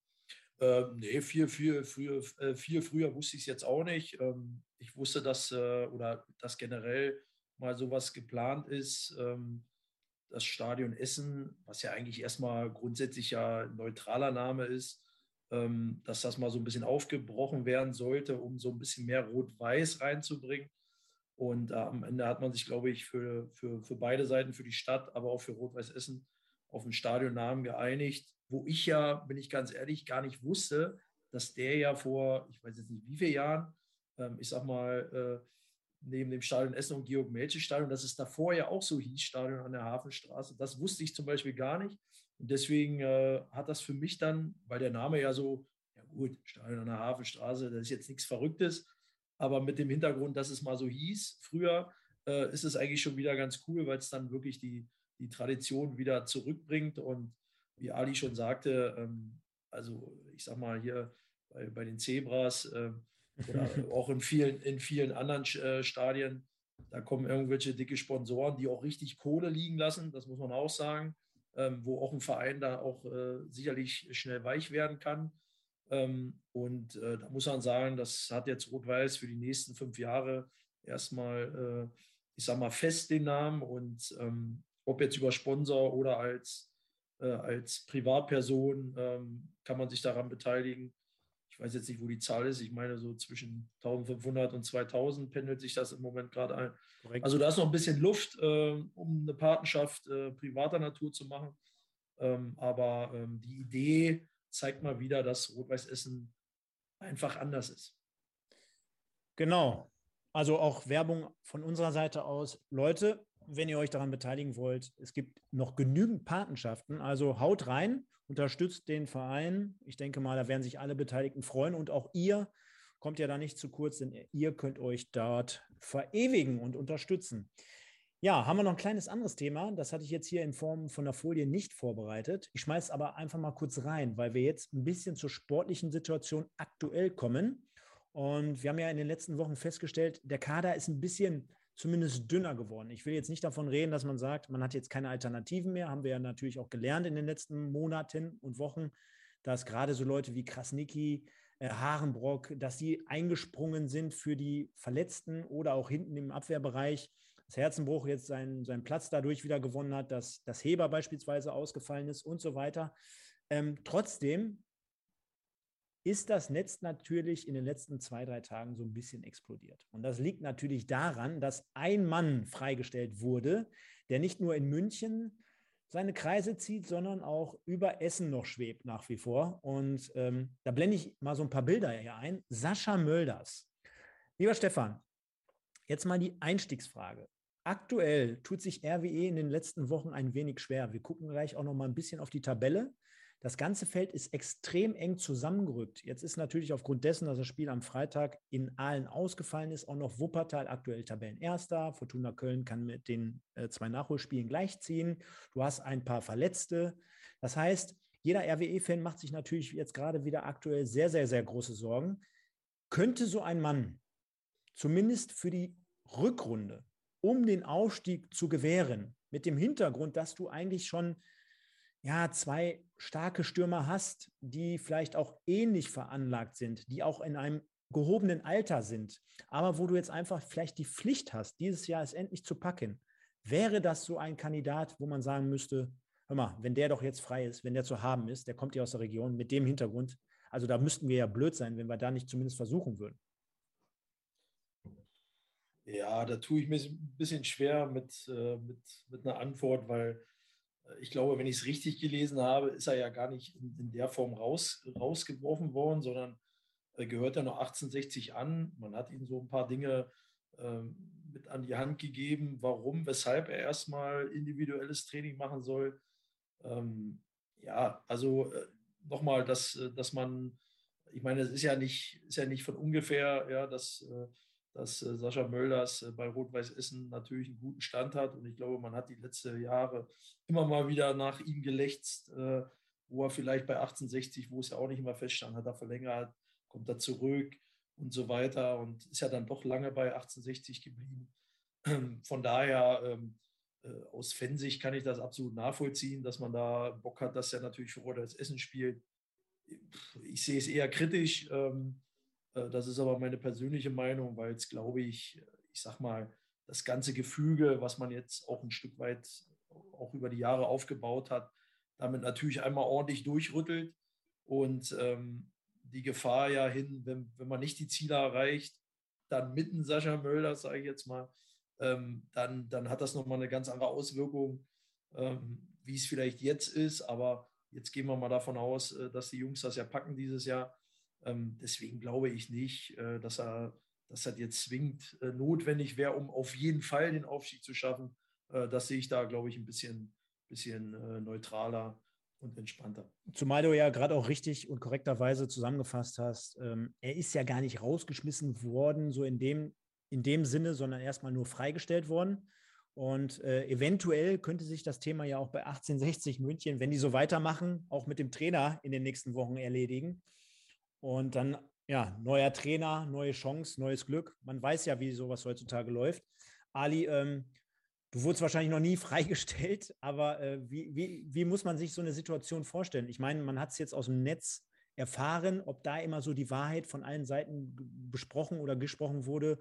äh, nee, viel, viel, früher, äh, viel früher wusste ich es jetzt auch nicht. Ähm, ich wusste, dass äh, oder dass generell mal sowas geplant ist. Ähm, das Stadion Essen, was ja eigentlich erstmal grundsätzlich ja ein neutraler Name ist, ähm, dass das mal so ein bisschen aufgebrochen werden sollte, um so ein bisschen mehr Rot-Weiß reinzubringen. Und äh, am Ende hat man sich, glaube ich, für, für, für beide Seiten, für die Stadt, aber auch für Rot-Weiß Essen auf einen Stadionnamen geeinigt, wo ich ja, bin ich ganz ehrlich, gar nicht wusste, dass der ja vor, ich weiß jetzt nicht wie viele Jahren, ähm, ich sag mal, äh, neben dem Stadion Essen und Georg-Melche-Stadion, dass es davor ja auch so hieß, Stadion an der Hafenstraße. Das wusste ich zum Beispiel gar nicht. Und deswegen äh, hat das für mich dann, weil der Name ja so, ja gut, Stadion an der Hafenstraße, das ist jetzt nichts Verrücktes, aber mit dem Hintergrund, dass es mal so hieß, früher äh, ist es eigentlich schon wieder ganz cool, weil es dann wirklich die, die Tradition wieder zurückbringt. Und wie Ali schon sagte, ähm, also ich sag mal hier bei, bei den Zebras, äh, oder auch in vielen, in vielen anderen äh, Stadien. Da kommen irgendwelche dicke Sponsoren, die auch richtig Kohle liegen lassen, das muss man auch sagen, ähm, wo auch ein Verein da auch äh, sicherlich schnell weich werden kann. Ähm, und äh, da muss man sagen, das hat jetzt Rot-Weiß für die nächsten fünf Jahre erstmal, äh, ich sag mal, fest den Namen. Und ähm, ob jetzt über Sponsor oder als, als Privatperson ähm, kann man sich daran beteiligen ich weiß jetzt nicht, wo die Zahl ist. Ich meine, so zwischen 1500 und 2000 pendelt sich das im Moment gerade ein. Korrekt. Also da ist noch ein bisschen Luft, äh, um eine Patenschaft äh, privater Natur zu machen. Ähm, aber ähm, die Idee zeigt mal wieder, dass Rot-Weiß Essen einfach anders ist. Genau. Also auch Werbung von unserer Seite aus. Leute, wenn ihr euch daran beteiligen wollt, es gibt noch genügend Patenschaften. Also haut rein unterstützt den Verein. Ich denke mal, da werden sich alle Beteiligten freuen und auch ihr kommt ja da nicht zu kurz, denn ihr könnt euch dort verewigen und unterstützen. Ja, haben wir noch ein kleines anderes Thema. Das hatte ich jetzt hier in Form von der Folie nicht vorbereitet. Ich schmeiße es aber einfach mal kurz rein, weil wir jetzt ein bisschen zur sportlichen Situation aktuell kommen. Und wir haben ja in den letzten Wochen festgestellt, der Kader ist ein bisschen zumindest dünner geworden. Ich will jetzt nicht davon reden, dass man sagt, man hat jetzt keine Alternativen mehr. Haben wir ja natürlich auch gelernt in den letzten Monaten und Wochen, dass gerade so Leute wie Krasnicki, äh, Harenbrock, dass die eingesprungen sind für die Verletzten oder auch hinten im Abwehrbereich. Das Herzenbruch jetzt seinen, seinen Platz dadurch wieder gewonnen hat, dass das Heber beispielsweise ausgefallen ist und so weiter. Ähm, trotzdem ist das Netz natürlich in den letzten zwei, drei Tagen so ein bisschen explodiert. Und das liegt natürlich daran, dass ein Mann freigestellt wurde, der nicht nur in München seine Kreise zieht, sondern auch über Essen noch schwebt nach wie vor. Und ähm, da blende ich mal so ein paar Bilder hier ein. Sascha Mölders. Lieber Stefan, jetzt mal die Einstiegsfrage. Aktuell tut sich RWE in den letzten Wochen ein wenig schwer. Wir gucken gleich auch noch mal ein bisschen auf die Tabelle. Das ganze Feld ist extrem eng zusammengerückt. Jetzt ist natürlich aufgrund dessen, dass das Spiel am Freitag in Aalen ausgefallen ist, auch noch Wuppertal aktuell Tabellenerster. Fortuna Köln kann mit den äh, zwei Nachholspielen gleichziehen. Du hast ein paar Verletzte. Das heißt, jeder RWE-Fan macht sich natürlich jetzt gerade wieder aktuell sehr, sehr, sehr große Sorgen. Könnte so ein Mann zumindest für die Rückrunde, um den Aufstieg zu gewähren, mit dem Hintergrund, dass du eigentlich schon ja, zwei starke Stürmer hast, die vielleicht auch ähnlich veranlagt sind, die auch in einem gehobenen Alter sind, aber wo du jetzt einfach vielleicht die Pflicht hast, dieses Jahr es endlich zu packen, wäre das so ein Kandidat, wo man sagen müsste, hör mal, wenn der doch jetzt frei ist, wenn der zu haben ist, der kommt ja aus der Region mit dem Hintergrund, also da müssten wir ja blöd sein, wenn wir da nicht zumindest versuchen würden. Ja, da tue ich mir ein bisschen schwer mit, äh, mit, mit einer Antwort, weil ich glaube, wenn ich es richtig gelesen habe, ist er ja gar nicht in, in der Form raus, rausgeworfen worden, sondern äh, gehört er noch 1860 an. Man hat ihm so ein paar Dinge ähm, mit an die Hand gegeben, warum, weshalb er erstmal individuelles Training machen soll. Ähm, ja, also äh, nochmal, dass, äh, dass man, ich meine, es ist ja nicht, ist ja nicht von ungefähr, ja, dass, äh, dass äh, Sascha Mölders bei Rot-Weiß Essen natürlich einen guten Stand hat. Und ich glaube, man hat die letzten Jahre immer mal wieder nach ihm gelächzt, äh, wo er vielleicht bei 1860, wo es ja auch nicht immer feststand, hat er verlängert, kommt er zurück und so weiter und ist ja dann doch lange bei 1860 geblieben. Von daher, ähm, äh, aus Fansicht kann ich das absolut nachvollziehen, dass man da Bock hat, dass er natürlich für Rot-Weiß Essen spielt. Ich sehe es eher kritisch. Ähm, äh, das ist aber meine persönliche Meinung, weil jetzt glaube ich, ich sag mal, das ganze Gefüge, was man jetzt auch ein Stück weit auch über die Jahre aufgebaut hat, damit natürlich einmal ordentlich durchrüttelt und ähm, die Gefahr ja hin, wenn, wenn man nicht die Ziele erreicht, dann mitten Sascha Möller, sage ich jetzt mal, ähm, dann, dann hat das nochmal eine ganz andere Auswirkung, ähm, wie es vielleicht jetzt ist. Aber jetzt gehen wir mal davon aus, äh, dass die Jungs das ja packen dieses Jahr. Ähm, deswegen glaube ich nicht, äh, dass er dass das jetzt zwingend äh, notwendig wäre, um auf jeden Fall den Aufstieg zu schaffen. Äh, das sehe ich da, glaube ich, ein bisschen, bisschen äh, neutraler und entspannter. Zumal du ja gerade auch richtig und korrekterweise zusammengefasst hast, ähm, er ist ja gar nicht rausgeschmissen worden, so in dem, in dem Sinne, sondern erstmal nur freigestellt worden. Und äh, eventuell könnte sich das Thema ja auch bei 1860 München, wenn die so weitermachen, auch mit dem Trainer in den nächsten Wochen erledigen. Und dann, ja, neuer Trainer, neue Chance, neues Glück. Man weiß ja, wie sowas heutzutage läuft. Ali, ähm, du wurdest wahrscheinlich noch nie freigestellt, aber äh, wie, wie, wie muss man sich so eine Situation vorstellen? Ich meine, man hat es jetzt aus dem Netz erfahren, ob da immer so die Wahrheit von allen Seiten besprochen oder gesprochen wurde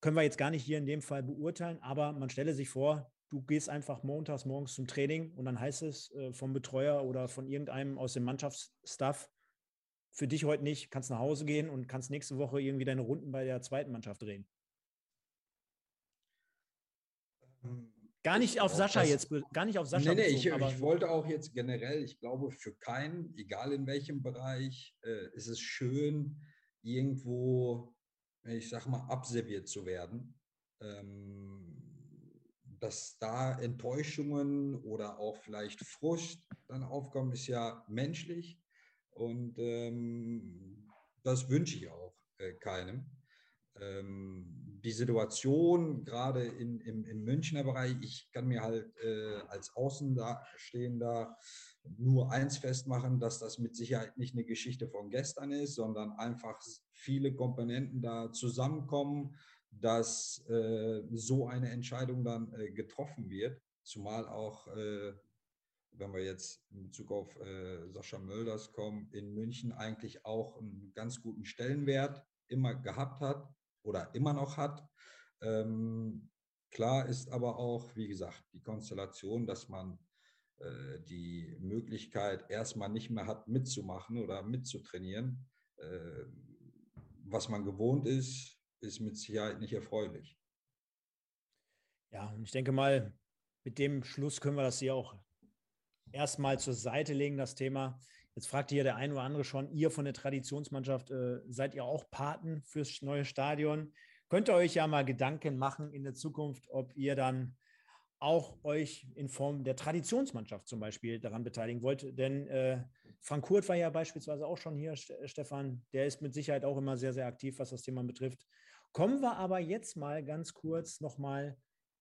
können wir jetzt gar nicht hier in dem Fall beurteilen, aber man stelle sich vor, du gehst einfach montags morgens zum Training und dann heißt es äh, vom Betreuer oder von irgendeinem aus dem Mannschaftsstaff, für dich heute nicht, kannst nach Hause gehen und kannst nächste Woche irgendwie deine Runden bei der zweiten Mannschaft drehen. Ähm, gar nicht auf Sascha das, jetzt, gar nicht auf Sascha. Nee, nee, ich, ich, wollte auch jetzt generell, ich glaube, für keinen, egal in welchem Bereich, äh, ist es schön, irgendwo ich sag mal, abserviert zu werden. Ähm, dass da Enttäuschungen oder auch vielleicht Frust dann aufkommen, ist ja menschlich. Und ähm, das wünsche ich auch äh, keinem. Ähm, die Situation, gerade in, im, im Münchner Bereich, ich kann mir halt äh, als Außenstehender nur eins festmachen, dass das mit Sicherheit nicht eine Geschichte von gestern ist, sondern einfach viele Komponenten da zusammenkommen, dass äh, so eine Entscheidung dann äh, getroffen wird. Zumal auch, äh, wenn wir jetzt in Bezug auf äh, Sascha Mölders kommen, in München eigentlich auch einen ganz guten Stellenwert immer gehabt hat oder immer noch hat. Ähm, klar ist aber auch, wie gesagt, die Konstellation, dass man äh, die Möglichkeit erstmal nicht mehr hat, mitzumachen oder mitzutrainieren. Äh, was man gewohnt ist, ist mit Sicherheit nicht erfreulich. Ja, und ich denke mal, mit dem Schluss können wir das hier auch erstmal zur Seite legen, das Thema. Jetzt fragt hier der ein oder andere schon, ihr von der Traditionsmannschaft, äh, seid ihr auch Paten fürs neue Stadion? Könnt ihr euch ja mal Gedanken machen in der Zukunft, ob ihr dann auch euch in Form der Traditionsmannschaft zum Beispiel daran beteiligen wollt. Denn äh, Frank Kurt war ja beispielsweise auch schon hier, Stefan. Der ist mit Sicherheit auch immer sehr, sehr aktiv, was das Thema betrifft. Kommen wir aber jetzt mal ganz kurz nochmal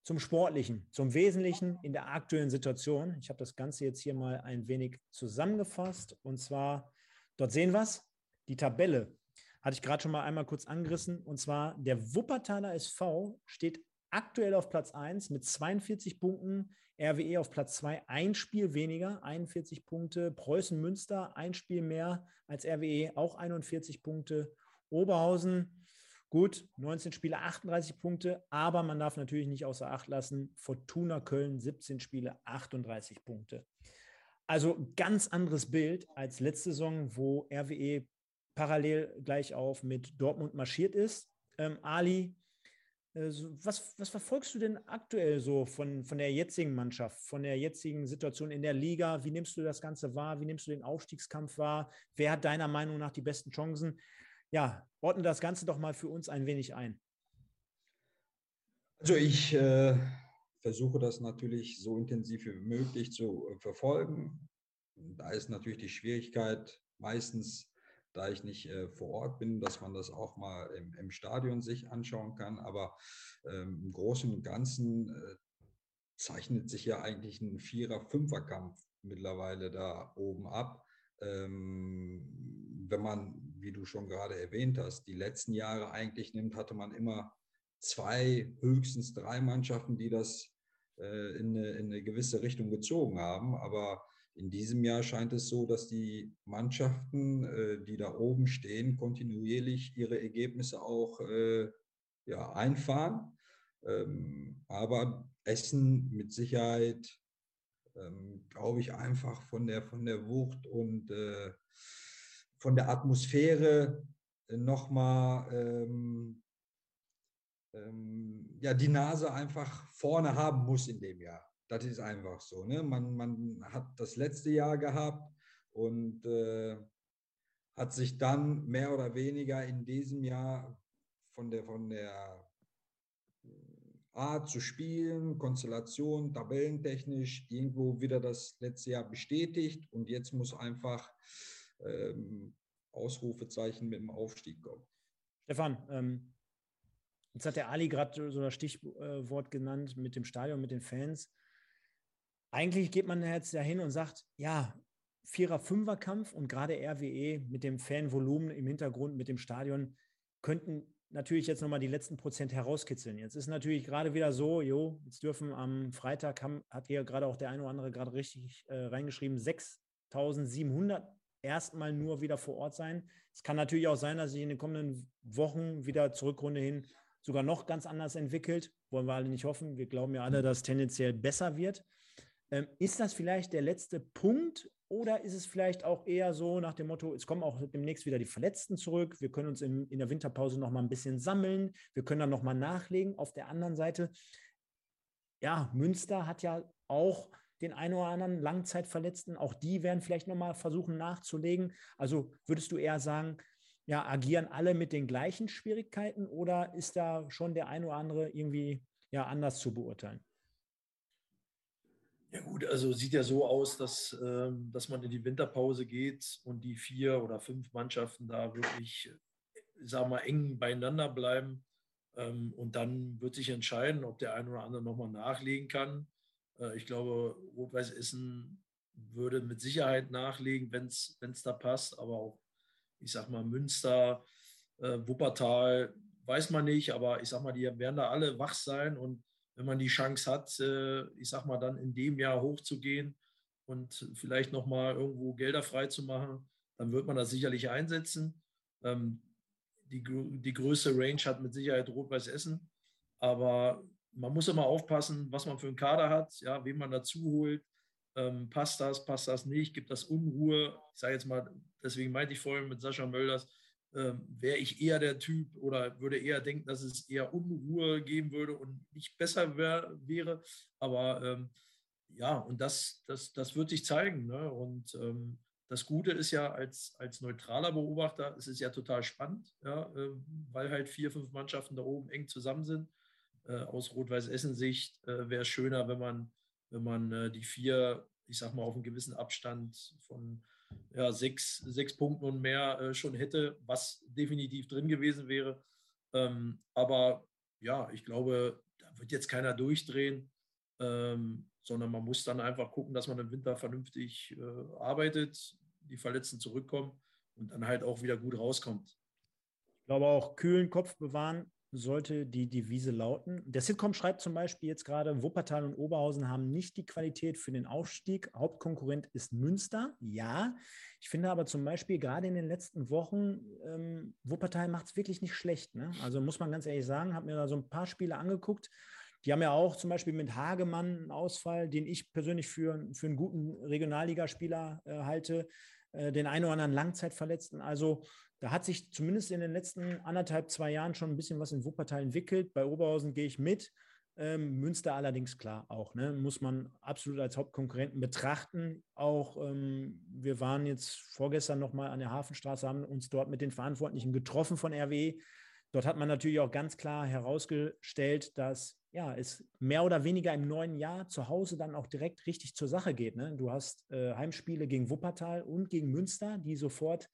zum Sportlichen, zum Wesentlichen in der aktuellen Situation. Ich habe das Ganze jetzt hier mal ein wenig zusammengefasst. Und zwar, dort sehen wir es, die Tabelle hatte ich gerade schon mal einmal kurz angerissen. Und zwar der Wuppertaler SV steht aktuell auf Platz 1 mit 42 Punkten, RWE auf Platz 2, ein Spiel weniger, 41 Punkte, Preußen Münster, ein Spiel mehr als RWE, auch 41 Punkte, Oberhausen, gut, 19 Spiele, 38 Punkte, aber man darf natürlich nicht außer Acht lassen, Fortuna Köln, 17 Spiele, 38 Punkte. Also ganz anderes Bild als letzte Saison, wo RWE parallel gleich auf mit Dortmund marschiert ist. Ähm, Ali, äh, was, was verfolgst du denn aktuell so von, von der jetzigen Mannschaft, von der jetzigen Situation in der Liga? Wie nimmst du das Ganze wahr? Wie nimmst du den Aufstiegskampf wahr? Wer hat deiner Meinung nach die besten Chancen? Ja, ordne das Ganze doch mal für uns ein wenig ein. Also ich äh, versuche das natürlich so intensiv wie möglich zu äh, verfolgen. Da ist natürlich die Schwierigkeit meistens, da ich nicht äh, vor Ort bin, dass man das auch mal im, im Stadion sich anschauen kann. Aber ähm, im Großen und Ganzen äh, zeichnet sich ja eigentlich ein Vierer-Fünfer-Kampf mittlerweile da oben ab. Ähm, wenn man, wie du schon gerade erwähnt hast, die letzten Jahre eigentlich nimmt, hatte man immer zwei, höchstens drei Mannschaften, die das äh, in, eine, in, eine, gewisse Richtung gezogen haben. Aber in diesem Jahr scheint es so, dass die Mannschaften, äh, die da oben stehen, kontinuierlich ihre Ergebnisse auch äh, ja, einfahren. Ähm, aber Essen mit Sicherheit, ähm, glaube ich, einfach von der, von der Wucht und äh, von der Atmosphäre nochmal ähm, ähm, ja, die Nase einfach vorne haben muss in dem Jahr. Das ist einfach so. Ne? Man, man hat das letzte Jahr gehabt und äh, hat sich dann mehr oder weniger in diesem Jahr von der, von der äh, Art zu spielen, Konstellation, tabellentechnisch irgendwo wieder das letzte Jahr bestätigt und jetzt muss einfach ähm, Ausrufezeichen mit dem Aufstieg kommen. Stefan, ähm, Jetzt hat der Ali gerade so das Stichwort genannt mit dem Stadion, mit den Fans. Eigentlich geht man jetzt dahin und sagt, ja, Vierer-Fünfer-Kampf und gerade RWE mit dem Fanvolumen im Hintergrund, mit dem Stadion, könnten natürlich jetzt nochmal die letzten Prozent herauskitzeln. Jetzt ist natürlich gerade wieder so, jo, jetzt dürfen am Freitag, haben, hat hier gerade auch der eine oder andere gerade richtig äh, reingeschrieben, 6700 erstmal nur wieder vor Ort sein. Es kann natürlich auch sein, dass sich in den kommenden Wochen wieder Zurückrunde hin sogar noch ganz anders entwickelt. Wollen wir alle nicht hoffen. Wir glauben ja alle, dass es tendenziell besser wird. Ähm, ist das vielleicht der letzte Punkt oder ist es vielleicht auch eher so nach dem Motto, es kommen auch demnächst wieder die Verletzten zurück, wir können uns in, in der Winterpause noch mal ein bisschen sammeln, wir können dann noch mal nachlegen. Auf der anderen Seite, ja, Münster hat ja auch den einen oder anderen Langzeitverletzten, auch die werden vielleicht noch mal versuchen nachzulegen. Also würdest du eher sagen, ja, agieren alle mit den gleichen Schwierigkeiten oder ist da schon der ein oder andere irgendwie ja anders zu beurteilen? Ja gut, also sieht ja so aus, dass, ähm, dass man in die Winterpause geht und die vier oder fünf Mannschaften da wirklich, sagen wir mal, eng beieinander bleiben. Ähm, und dann wird sich entscheiden, ob der ein oder andere nochmal nachlegen kann. Äh, ich glaube, Rot-Weiß Essen würde mit Sicherheit nachlegen, wenn es da passt, aber auch ich sag mal, Münster, äh, Wuppertal, weiß man nicht, aber ich sag mal, die werden da alle wach sein und wenn man die Chance hat, äh, ich sag mal, dann in dem Jahr hochzugehen und vielleicht nochmal irgendwo Gelder frei zu machen, dann wird man das sicherlich einsetzen. Ähm, die, die größte Range hat mit Sicherheit Rot-Weiß Essen, aber man muss immer aufpassen, was man für einen Kader hat, ja, wen man dazu holt. Ähm, passt das, passt das nicht, gibt das Unruhe? Ich sage jetzt mal, deswegen meinte ich vorhin mit Sascha Mölders, ähm, wäre ich eher der Typ oder würde eher denken, dass es eher Unruhe geben würde und nicht besser wär, wäre. Aber ähm, ja, und das, das, das wird sich zeigen. Ne? Und ähm, das Gute ist ja, als, als neutraler Beobachter, es ist ja total spannend, ja, äh, weil halt vier, fünf Mannschaften da oben eng zusammen sind. Äh, aus Rot-Weiß-Essen-Sicht äh, wäre es schöner, wenn man wenn man äh, die vier, ich sag mal, auf einen gewissen Abstand von ja, sechs, sechs Punkten und mehr äh, schon hätte, was definitiv drin gewesen wäre. Ähm, aber ja, ich glaube, da wird jetzt keiner durchdrehen, ähm, sondern man muss dann einfach gucken, dass man im Winter vernünftig äh, arbeitet, die Verletzten zurückkommen und dann halt auch wieder gut rauskommt. Ich glaube auch, kühlen Kopf bewahren, sollte die Devise lauten. Der Sitcom schreibt zum Beispiel jetzt gerade, Wuppertal und Oberhausen haben nicht die Qualität für den Aufstieg. Hauptkonkurrent ist Münster. Ja, ich finde aber zum Beispiel gerade in den letzten Wochen, ähm, Wuppertal macht es wirklich nicht schlecht. Ne? Also muss man ganz ehrlich sagen, habe mir da so ein paar Spiele angeguckt. Die haben ja auch zum Beispiel mit Hagemann einen Ausfall, den ich persönlich für, für einen guten Regionalligaspieler äh, halte, äh, den einen oder anderen Langzeitverletzten. Also da hat sich zumindest in den letzten anderthalb, zwei Jahren schon ein bisschen was in Wuppertal entwickelt. Bei Oberhausen gehe ich mit. Ähm, Münster allerdings klar auch, ne? muss man absolut als Hauptkonkurrenten betrachten. Auch ähm, wir waren jetzt vorgestern nochmal an der Hafenstraße, haben uns dort mit den Verantwortlichen getroffen von RWE. Dort hat man natürlich auch ganz klar herausgestellt, dass ja, es mehr oder weniger im neuen Jahr zu Hause dann auch direkt richtig zur Sache geht. Ne? Du hast äh, Heimspiele gegen Wuppertal und gegen Münster, die sofort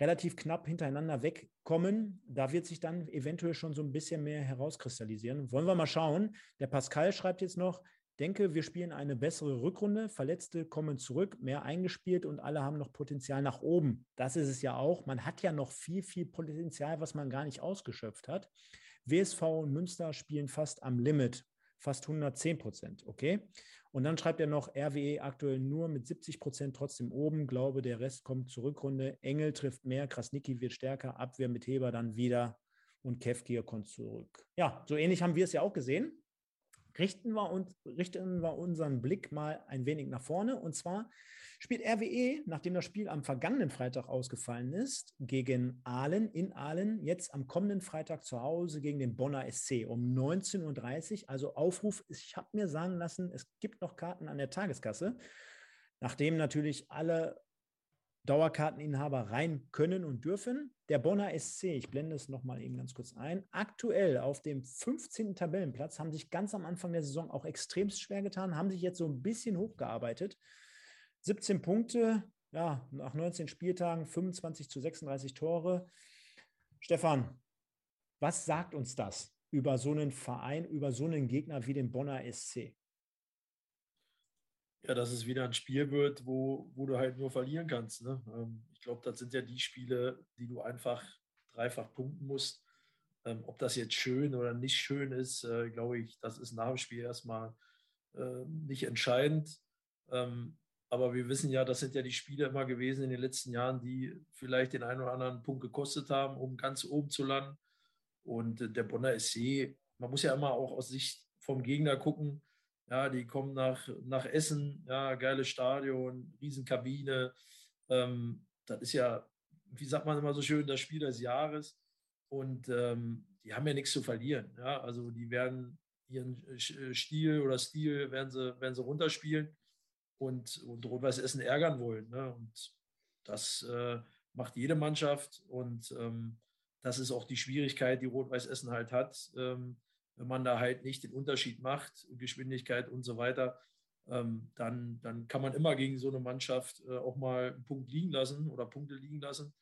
relativ knapp hintereinander wegkommen. Da wird sich dann eventuell schon so ein bisschen mehr herauskristallisieren. Wollen wir mal schauen. Der Pascal schreibt jetzt noch, denke, wir spielen eine bessere Rückrunde. Verletzte kommen zurück, mehr eingespielt und alle haben noch Potenzial nach oben. Das ist es ja auch. Man hat ja noch viel, viel Potenzial, was man gar nicht ausgeschöpft hat. WSV und Münster spielen fast am Limit, fast 110 Prozent. Okay. Und dann schreibt er noch, RWE aktuell nur mit 70 Prozent trotzdem oben. Glaube, der Rest kommt zur Rückrunde. Engel trifft mehr, Krasnicki wird stärker, Abwehr mit Heber dann wieder und Kevkir kommt zurück. Ja, so ähnlich haben wir es ja auch gesehen. Richten wir, uns, richten wir unseren Blick mal ein wenig nach vorne. Und zwar spielt RWE, nachdem das Spiel am vergangenen Freitag ausgefallen ist, gegen Aalen in Aalen, jetzt am kommenden Freitag zu Hause gegen den Bonner SC um 19.30 Uhr. Also Aufruf, ich habe mir sagen lassen, es gibt noch Karten an der Tageskasse. Nachdem natürlich alle Dauerkarteninhaber rein können und dürfen. Der Bonner SC, ich blende es nochmal eben ganz kurz ein, aktuell auf dem 15. Tabellenplatz, haben sich ganz am Anfang der Saison auch extremst schwer getan, haben sich jetzt so ein bisschen hochgearbeitet. 17 Punkte, ja, nach 19 Spieltagen 25 zu 36 Tore. Stefan, was sagt uns das über so einen Verein, über so einen Gegner wie den Bonner SC? Ja, dass es wieder ein Spiel wird, wo, wo du halt nur verlieren kannst. Ne? Ähm, ich glaube, das sind ja die Spiele, die du einfach dreifach punkten musst. Ähm, ob das jetzt schön oder nicht schön ist, äh, glaube ich, das ist nach dem Spiel erstmal äh, nicht entscheidend. Ähm, aber wir wissen ja, das sind ja die Spiele immer gewesen in den letzten Jahren, die vielleicht den einen oder anderen Punkt gekostet haben, um ganz oben zu landen. Und äh, der Bonner SC, man muss ja immer auch aus Sicht vom Gegner gucken. Ja, die kommen nach, nach Essen, ja, geiles Stadion, Riesenkabine. Ähm, das ist ja, wie sagt man immer so schön, das Spiel des Jahres. Und ähm, die haben ja nichts zu verlieren. Ja? Also die werden ihren äh, Stil oder Stil werden sie, werden sie runterspielen und, und Rot-Weiß Essen ärgern wollen. Ne? Und das äh, macht jede Mannschaft und ähm, das ist auch die Schwierigkeit, die Rot-Weiß Essen halt hat, ähm, wenn man da halt nicht den Unterschied macht, Geschwindigkeit und so weiter, ähm, dann, dann kann man immer gegen so eine Mannschaft äh, auch mal einen Punkt liegen lassen oder Punkte liegen lassen.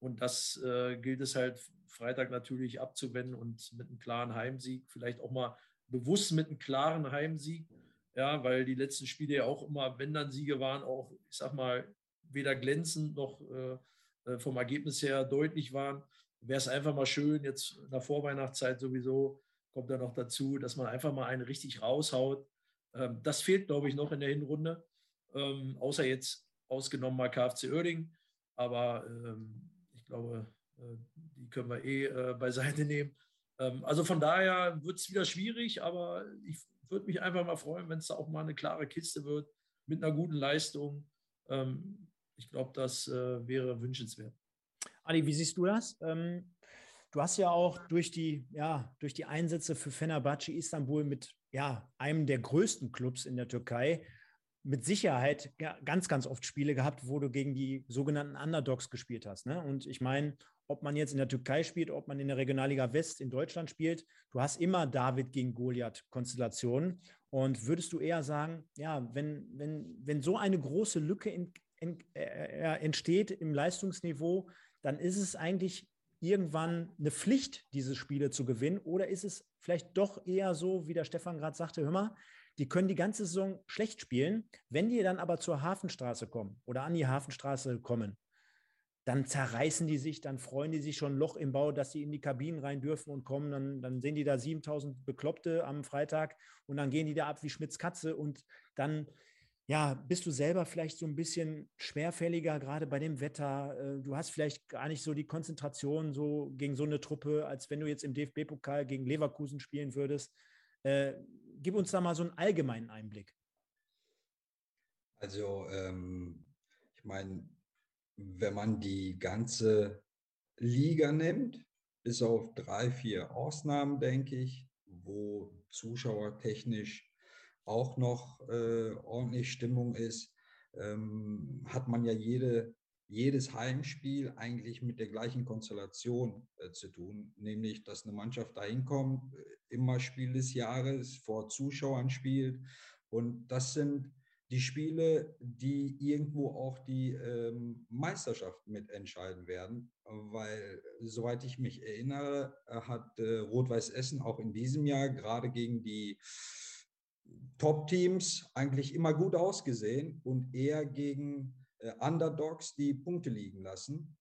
Und das äh, gilt es halt Freitag natürlich abzuwenden und mit einem klaren Heimsieg, vielleicht auch mal bewusst mit einem klaren Heimsieg, ja, weil die letzten Spiele ja auch immer, wenn dann Siege waren, auch, ich sag mal, weder glänzend noch äh, äh vom Ergebnis her deutlich waren. Wäre es einfach mal schön, jetzt in der Vorweihnachtszeit sowieso, kommt da noch dazu, dass man einfach mal einen richtig raushaut. Ähm, das fehlt, glaube ich, noch in der Hinrunde, ähm, außer jetzt ausgenommen mal KfC Oerding. Aber ähm, ich glaube, äh, die können wir eh äh, beiseite nehmen. Ähm, also von daher wird es wieder schwierig, aber ich würde mich einfach mal freuen, wenn es da auch mal eine klare Kiste wird mit einer guten Leistung. Ähm, ich glaube, das äh, wäre wünschenswert. Adi, wie siehst du das? Ähm, du hast ja auch durch die, ja, durch die Einsätze für Fenerbahce Istanbul mit ja, einem der größten Clubs in der Türkei mit Sicherheit ja, ganz, ganz oft Spiele gehabt, wo du gegen die sogenannten Underdogs gespielt hast. Ne? Und ich meine, ob man jetzt in der Türkei spielt, ob man in der Regionalliga West in Deutschland spielt, du hast immer David gegen Goliath-Konstellationen. Und würdest du eher sagen, ja, wenn, wenn, wenn so eine große Lücke in, in, äh, entsteht im Leistungsniveau, dann ist es eigentlich irgendwann eine Pflicht, diese Spiele zu gewinnen? Oder ist es vielleicht doch eher so, wie der Stefan gerade sagte, hör mal, die können die ganze Saison schlecht spielen. Wenn die dann aber zur Hafenstraße kommen oder an die Hafenstraße kommen, dann zerreißen die sich, dann freuen die sich schon Loch im Bau, dass sie in die Kabinen rein dürfen und kommen. Dann, dann sehen die da 7000 Bekloppte am Freitag und dann gehen die da ab wie Schmitz Katze und dann ja, bist du selber vielleicht so ein bisschen schwerfälliger, gerade bei dem Wetter? Äh, du hast vielleicht gar nicht so die Konzentration so gegen so eine Truppe, als wenn du jetzt im DFB-Pokal gegen Leverkusen spielen würdest. Äh, gib uns da mal so einen allgemeinen Einblick. Also, ähm, ich meine, wenn man die ganze Liga nimmt, bis auf drei, vier Ausnahmen, denke ich, wo zuschauertechnisch auch noch äh, ordentlich Stimmung ist, ähm, hat man ja jede, jedes Heimspiel eigentlich mit der gleichen Konstellation äh, zu tun, nämlich dass eine Mannschaft dahin kommt, äh, immer Spiel des Jahres vor Zuschauern spielt. Und das sind die Spiele, die irgendwo auch die ähm, Meisterschaft mitentscheiden werden, weil, soweit ich mich erinnere, hat äh, Rot-Weiß Essen auch in diesem Jahr gerade gegen die Top-Teams eigentlich immer gut ausgesehen und eher gegen äh, Underdogs die Punkte liegen lassen.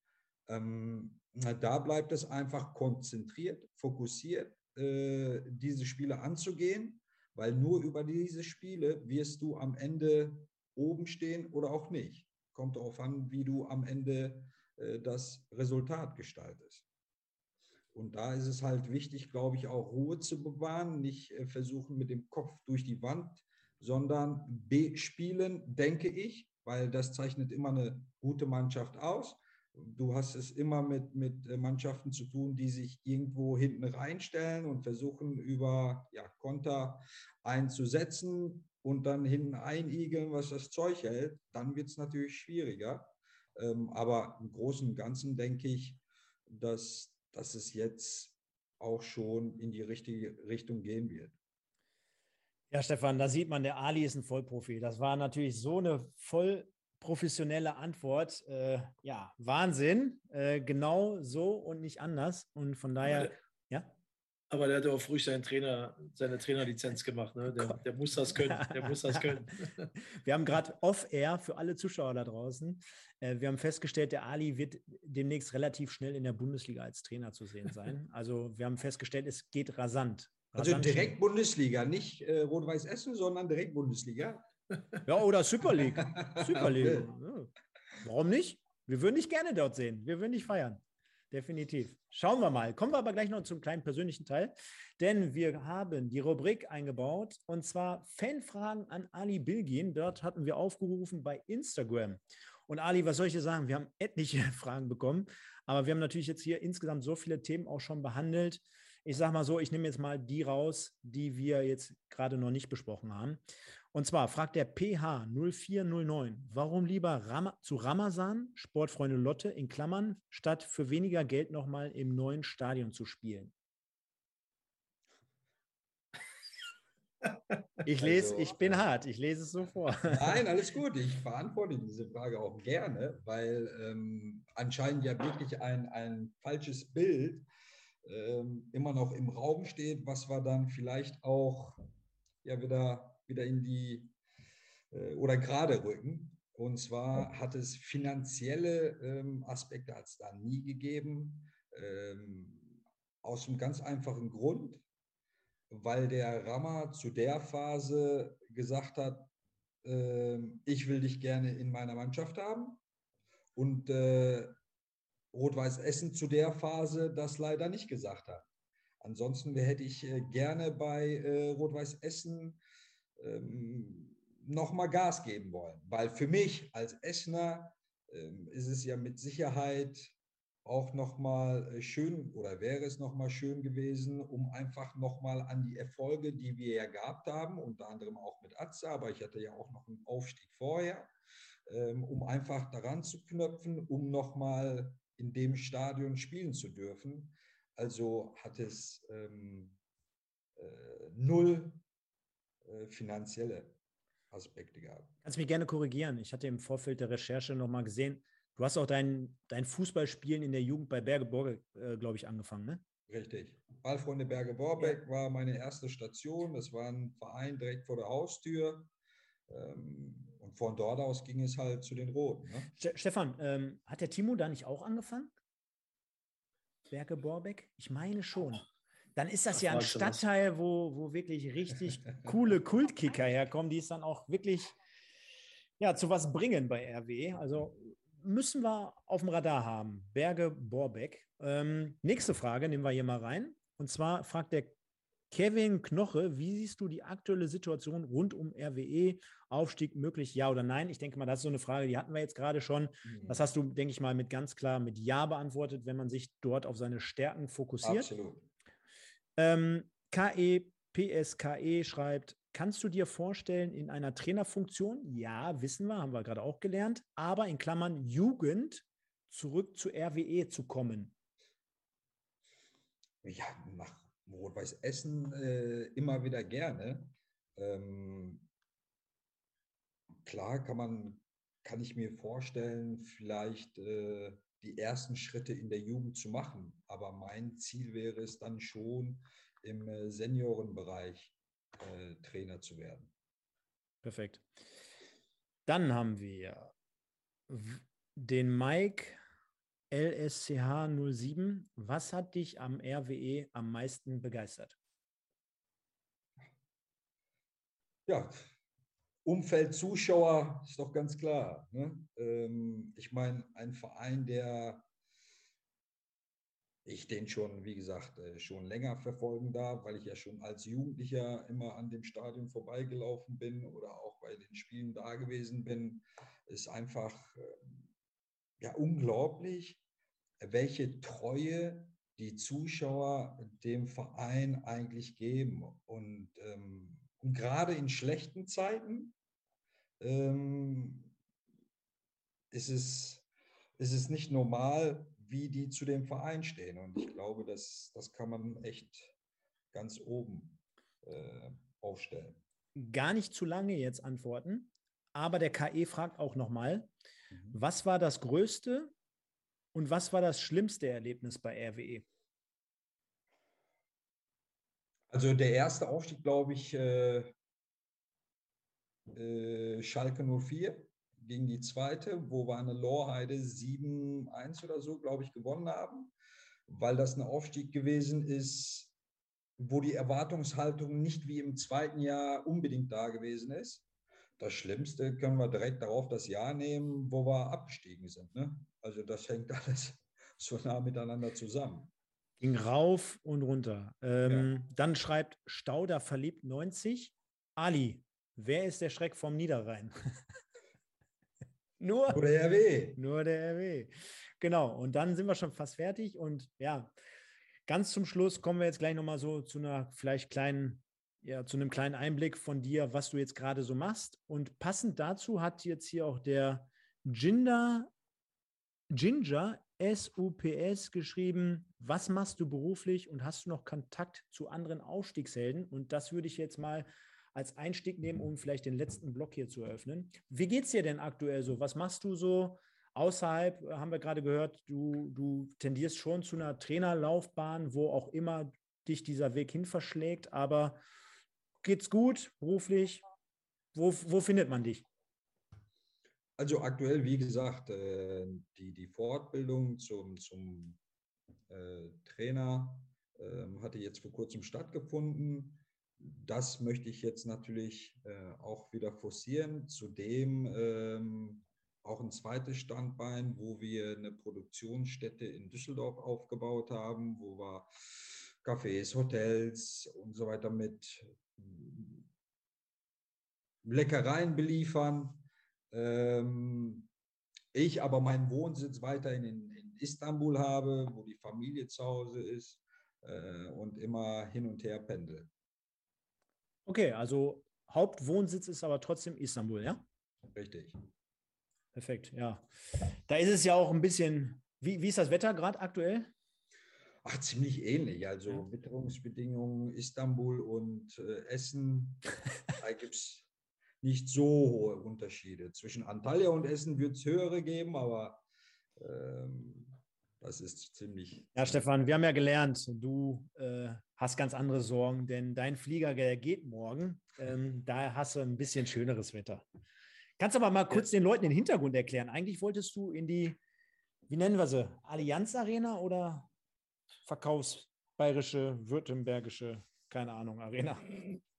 Ähm, da bleibt es einfach konzentriert, fokussiert, äh, diese Spiele anzugehen, weil nur über diese Spiele wirst du am Ende oben stehen oder auch nicht. Kommt darauf an, wie du am Ende äh, das Resultat gestaltest. Und da ist es halt wichtig, glaube ich, auch Ruhe zu bewahren, nicht äh, versuchen mit dem Kopf durch die Wand, sondern spielen, denke ich, weil das zeichnet immer eine gute Mannschaft aus. Du hast es immer mit, mit äh, Mannschaften zu tun, die sich irgendwo hinten reinstellen und versuchen, über ja, Konter einzusetzen und dann hinten einigeln, was das Zeug hält. Dann wird es natürlich schwieriger. Ähm, aber im Großen und Ganzen denke ich, dass dass es jetzt auch schon in die richtige Richtung gehen wird. Ja, Stefan, da sieht man, der Ali ist ein Vollprofi. Das war natürlich so eine voll professionelle Antwort. Äh, ja, Wahnsinn. Äh, genau so und nicht anders. Und von daher. Aber der hat auch früh seinen Trainer, seine Trainerlizenz gemacht. Ne? Der, der, muss das können. Der muss das können. Wir haben gerade off-air für alle Zuschauer da draußen. Äh, wir haben festgestellt, der Ali wird demnächst relativ schnell in der Bundesliga als Trainer zu sehen sein. Also wir haben festgestellt, es geht rasant. Also rasant also direkt schnell. Bundesliga, nicht äh, Rot-Weiß Essen, sondern direkt Bundesliga. Ja, oder Super League. Super League. Ja. Warum nicht? Wir würden dich gerne dort sehen. Wir würden dich feiern definitiv. Schauen wir mal. Kommen wir aber gleich noch zum kleinen persönlichen Teil, denn wir haben die Rubrik eingebaut und zwar Fanfragen an Ali Bilgin. Dort hatten wir aufgerufen bei Instagram. Und Ali, was soll ich dir sagen? Wir haben etliche Fragen bekommen, aber wir haben natürlich jetzt hier insgesamt so viele Themen auch schon behandelt. Ich sage mal so, ich nehme jetzt mal die raus, die wir jetzt gerade noch nicht besprochen haben. Und zwar fragt der PH 0409, warum lieber Ram zu Ramazan, Sportfreunde Lotte in Klammern, statt für weniger Geld nochmal im neuen Stadion zu spielen? Ich lese, also, ich bin äh, hart, ich lese es so vor. Nein, alles gut. Ich beantworte diese Frage auch gerne, weil ähm, anscheinend ja wirklich ein, ein falsches Bild ähm, immer noch im Raum steht, was wir dann vielleicht auch ja wieder wieder in die äh, oder gerade rücken. Und zwar hat es finanzielle ähm, Aspekte hat es da nie gegeben, ähm, aus einem ganz einfachen Grund, weil der Rammer zu der Phase gesagt hat, äh, ich will dich gerne in meiner Mannschaft haben. Und äh, Rot-Weiß Essen zu der Phase das leider nicht gesagt hat. Ansonsten hätte ich äh, gerne bei äh, Rot-Weiß Essen ähm, nochmal Gas geben wollen. Weil für mich als Essener ähm, ist es ja mit Sicherheit auch nochmal äh, schön oder wäre es nochmal schön gewesen, um einfach nochmal an die Erfolge, die wir ja gehabt haben, unter anderem auch mit Atze, aber ich hatte ja auch noch einen Aufstieg vorher, ähm, um einfach daran zu knöpfen, um nochmal in dem Stadion spielen zu dürfen. Also hat es ähm, äh, null äh, finanzielle Aspekte gehabt. Kannst mich gerne korrigieren. Ich hatte im Vorfeld der Recherche nochmal gesehen, du hast auch dein, dein Fußballspielen in der Jugend bei Berge Borge, äh, glaube ich, angefangen, ne? Richtig. Ballfreunde Berge Borbeck ja. war meine erste Station. Das war ein Verein direkt vor der Haustür. Ähm, und von dort aus ging es halt zu den Roten. Ne? Stefan, ähm, hat der Timo da nicht auch angefangen? Berge Borbeck? Ich meine schon. Dann ist das, das ja ein Stadtteil, wo, wo wirklich richtig coole Kultkicker herkommen, die es dann auch wirklich ja, zu was bringen bei RW. Also müssen wir auf dem Radar haben. Berge Borbeck. Ähm, nächste Frage nehmen wir hier mal rein. Und zwar fragt der Kevin Knoche, wie siehst du die aktuelle Situation rund um RWE? Aufstieg möglich, ja oder nein? Ich denke mal, das ist so eine Frage, die hatten wir jetzt gerade schon. Mhm. Das hast du, denke ich mal, mit ganz klar mit Ja beantwortet, wenn man sich dort auf seine Stärken fokussiert. Absolut. Ähm, KE PSKE schreibt, kannst du dir vorstellen, in einer Trainerfunktion, ja, wissen wir, haben wir gerade auch gelernt, aber in Klammern Jugend zurück zu RWE zu kommen? Ja, nach Rot-Weiß Essen äh, immer wieder gerne. Ähm, klar kann man, kann ich mir vorstellen, vielleicht äh, die ersten Schritte in der Jugend zu machen. Aber mein Ziel wäre es dann schon, im äh, Seniorenbereich äh, Trainer zu werden. Perfekt. Dann haben wir den Mike LSCH 07. Was hat dich am RWE am meisten begeistert? Ja, Umfeld Zuschauer ist doch ganz klar. Ne? Ähm, ich meine, ein Verein, der ich den schon, wie gesagt, äh, schon länger verfolgen darf, weil ich ja schon als Jugendlicher immer an dem Stadion vorbeigelaufen bin oder auch bei den Spielen da gewesen bin, ist einfach ähm, ja unglaublich, welche Treue die Zuschauer dem Verein eigentlich geben. Und, ähm, und gerade in schlechten Zeiten ähm, ist, es, ist es nicht normal, wie die zu dem Verein stehen. Und ich glaube, das, das kann man echt ganz oben äh, aufstellen. Gar nicht zu lange jetzt antworten, aber der KE fragt auch nochmal, mhm. was war das größte und was war das schlimmste Erlebnis bei RWE? Also der erste Aufstieg, glaube ich, äh, äh, Schalke 04 gegen die zweite, wo wir eine Lorheide 7-1 oder so, glaube ich, gewonnen haben, weil das ein Aufstieg gewesen ist, wo die Erwartungshaltung nicht wie im zweiten Jahr unbedingt da gewesen ist. Das Schlimmste können wir direkt darauf das Jahr nehmen, wo wir abgestiegen sind. Ne? Also das hängt alles so nah miteinander zusammen. Ging rauf und runter. Ähm, ja. Dann schreibt Stauder verliebt 90. Ali, wer ist der Schreck vom Niederrhein? Nur, nur der RW. Nur der RW. Genau. Und dann sind wir schon fast fertig. Und ja, ganz zum Schluss kommen wir jetzt gleich nochmal so zu einer vielleicht kleinen, ja, zu einem kleinen Einblick von dir, was du jetzt gerade so machst. Und passend dazu hat jetzt hier auch der Ginger, Ginger SUPS geschrieben, was machst du beruflich und hast du noch Kontakt zu anderen Aufstiegshelden? Und das würde ich jetzt mal als Einstieg nehmen, um vielleicht den letzten Block hier zu eröffnen. Wie geht es dir denn aktuell so? Was machst du so außerhalb? Haben wir gerade gehört, du, du tendierst schon zu einer Trainerlaufbahn, wo auch immer dich dieser Weg hin verschlägt. Aber geht's gut beruflich? Wo, wo findet man dich? Also aktuell, wie gesagt, äh, die, die Fortbildung zum, zum äh, Trainer ähm, hatte jetzt vor kurzem stattgefunden das möchte ich jetzt natürlich äh, auch wieder forcieren. Zudem ähm, auch ein zweites Standbein, wo wir eine Produktionsstätte in Düsseldorf aufgebaut haben, wo wir Cafés, Hotels und so weiter mit mm, Leckereien beliefern. Ähm, ich aber meinen Wohnsitz weiterhin in, in, Istanbul habe, wo die Familie zu Hause ist äh, und immer hin und her pendel. Okay, also Hauptwohnsitz ist aber trotzdem Istanbul, ja? Richtig. Perfekt, ja. Da ist es ja auch ein bisschen, wie, wie ist das Wetter gerade aktuell? Ach, ziemlich ähnlich. Also ja. Witterungsbedingungen, Istanbul und äh, Essen, da gibt es nicht so hohe Unterschiede. Zwischen Antalya und Essen wird es höhere geben, aber ähm, das ist ziemlich. Ja, Stefan, wir haben ja gelernt, du äh, hast ganz andere Sorgen, denn dein Flieger geht morgen. Ähm, da hast du ein bisschen schöneres Wetter. Kannst du aber mal kurz den Leuten den Hintergrund erklären. Eigentlich wolltest du in die, wie nennen wir sie, Allianz Arena oder Verkaufsbayerische, Württembergische, keine Ahnung, Arena?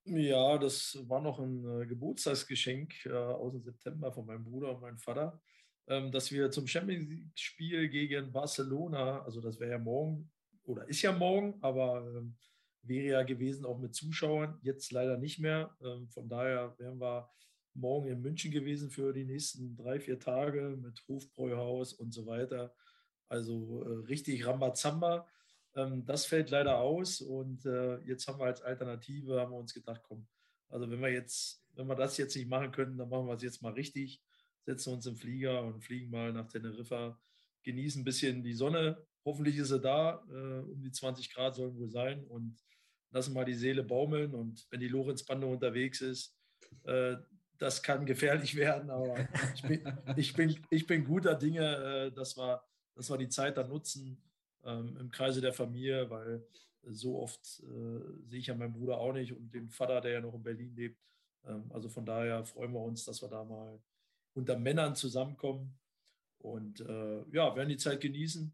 Ja, das war noch ein äh, Geburtstagsgeschenk äh, aus dem September von meinem Bruder und meinem Vater, ähm, dass wir zum Champions League-Spiel gegen Barcelona, also das wäre ja morgen oder ist ja morgen, aber ähm, wäre ja gewesen auch mit Zuschauern, jetzt leider nicht mehr. Ähm, von daher wären wir morgen in München gewesen für die nächsten drei, vier Tage mit Hofbräuhaus und so weiter. Also äh, richtig Rambazamba. Ähm, das fällt leider aus und äh, jetzt haben wir als Alternative, haben wir uns gedacht, komm, also wenn wir jetzt, wenn wir das jetzt nicht machen können, dann machen wir es jetzt mal richtig, setzen uns im Flieger und fliegen mal nach Teneriffa, genießen ein bisschen die Sonne. Hoffentlich ist sie da, äh, um die 20 Grad sollen wohl sein und lassen mal die Seele baumeln und wenn die Lorenzbande unterwegs ist, äh, das kann gefährlich werden, aber ich bin, ich bin, ich bin guter Dinge, äh, dass, wir, dass wir die Zeit dann nutzen ähm, im Kreise der Familie, weil so oft äh, sehe ich ja meinen Bruder auch nicht und den Vater, der ja noch in Berlin lebt. Ähm, also von daher freuen wir uns, dass wir da mal unter Männern zusammenkommen und äh, ja, werden die Zeit genießen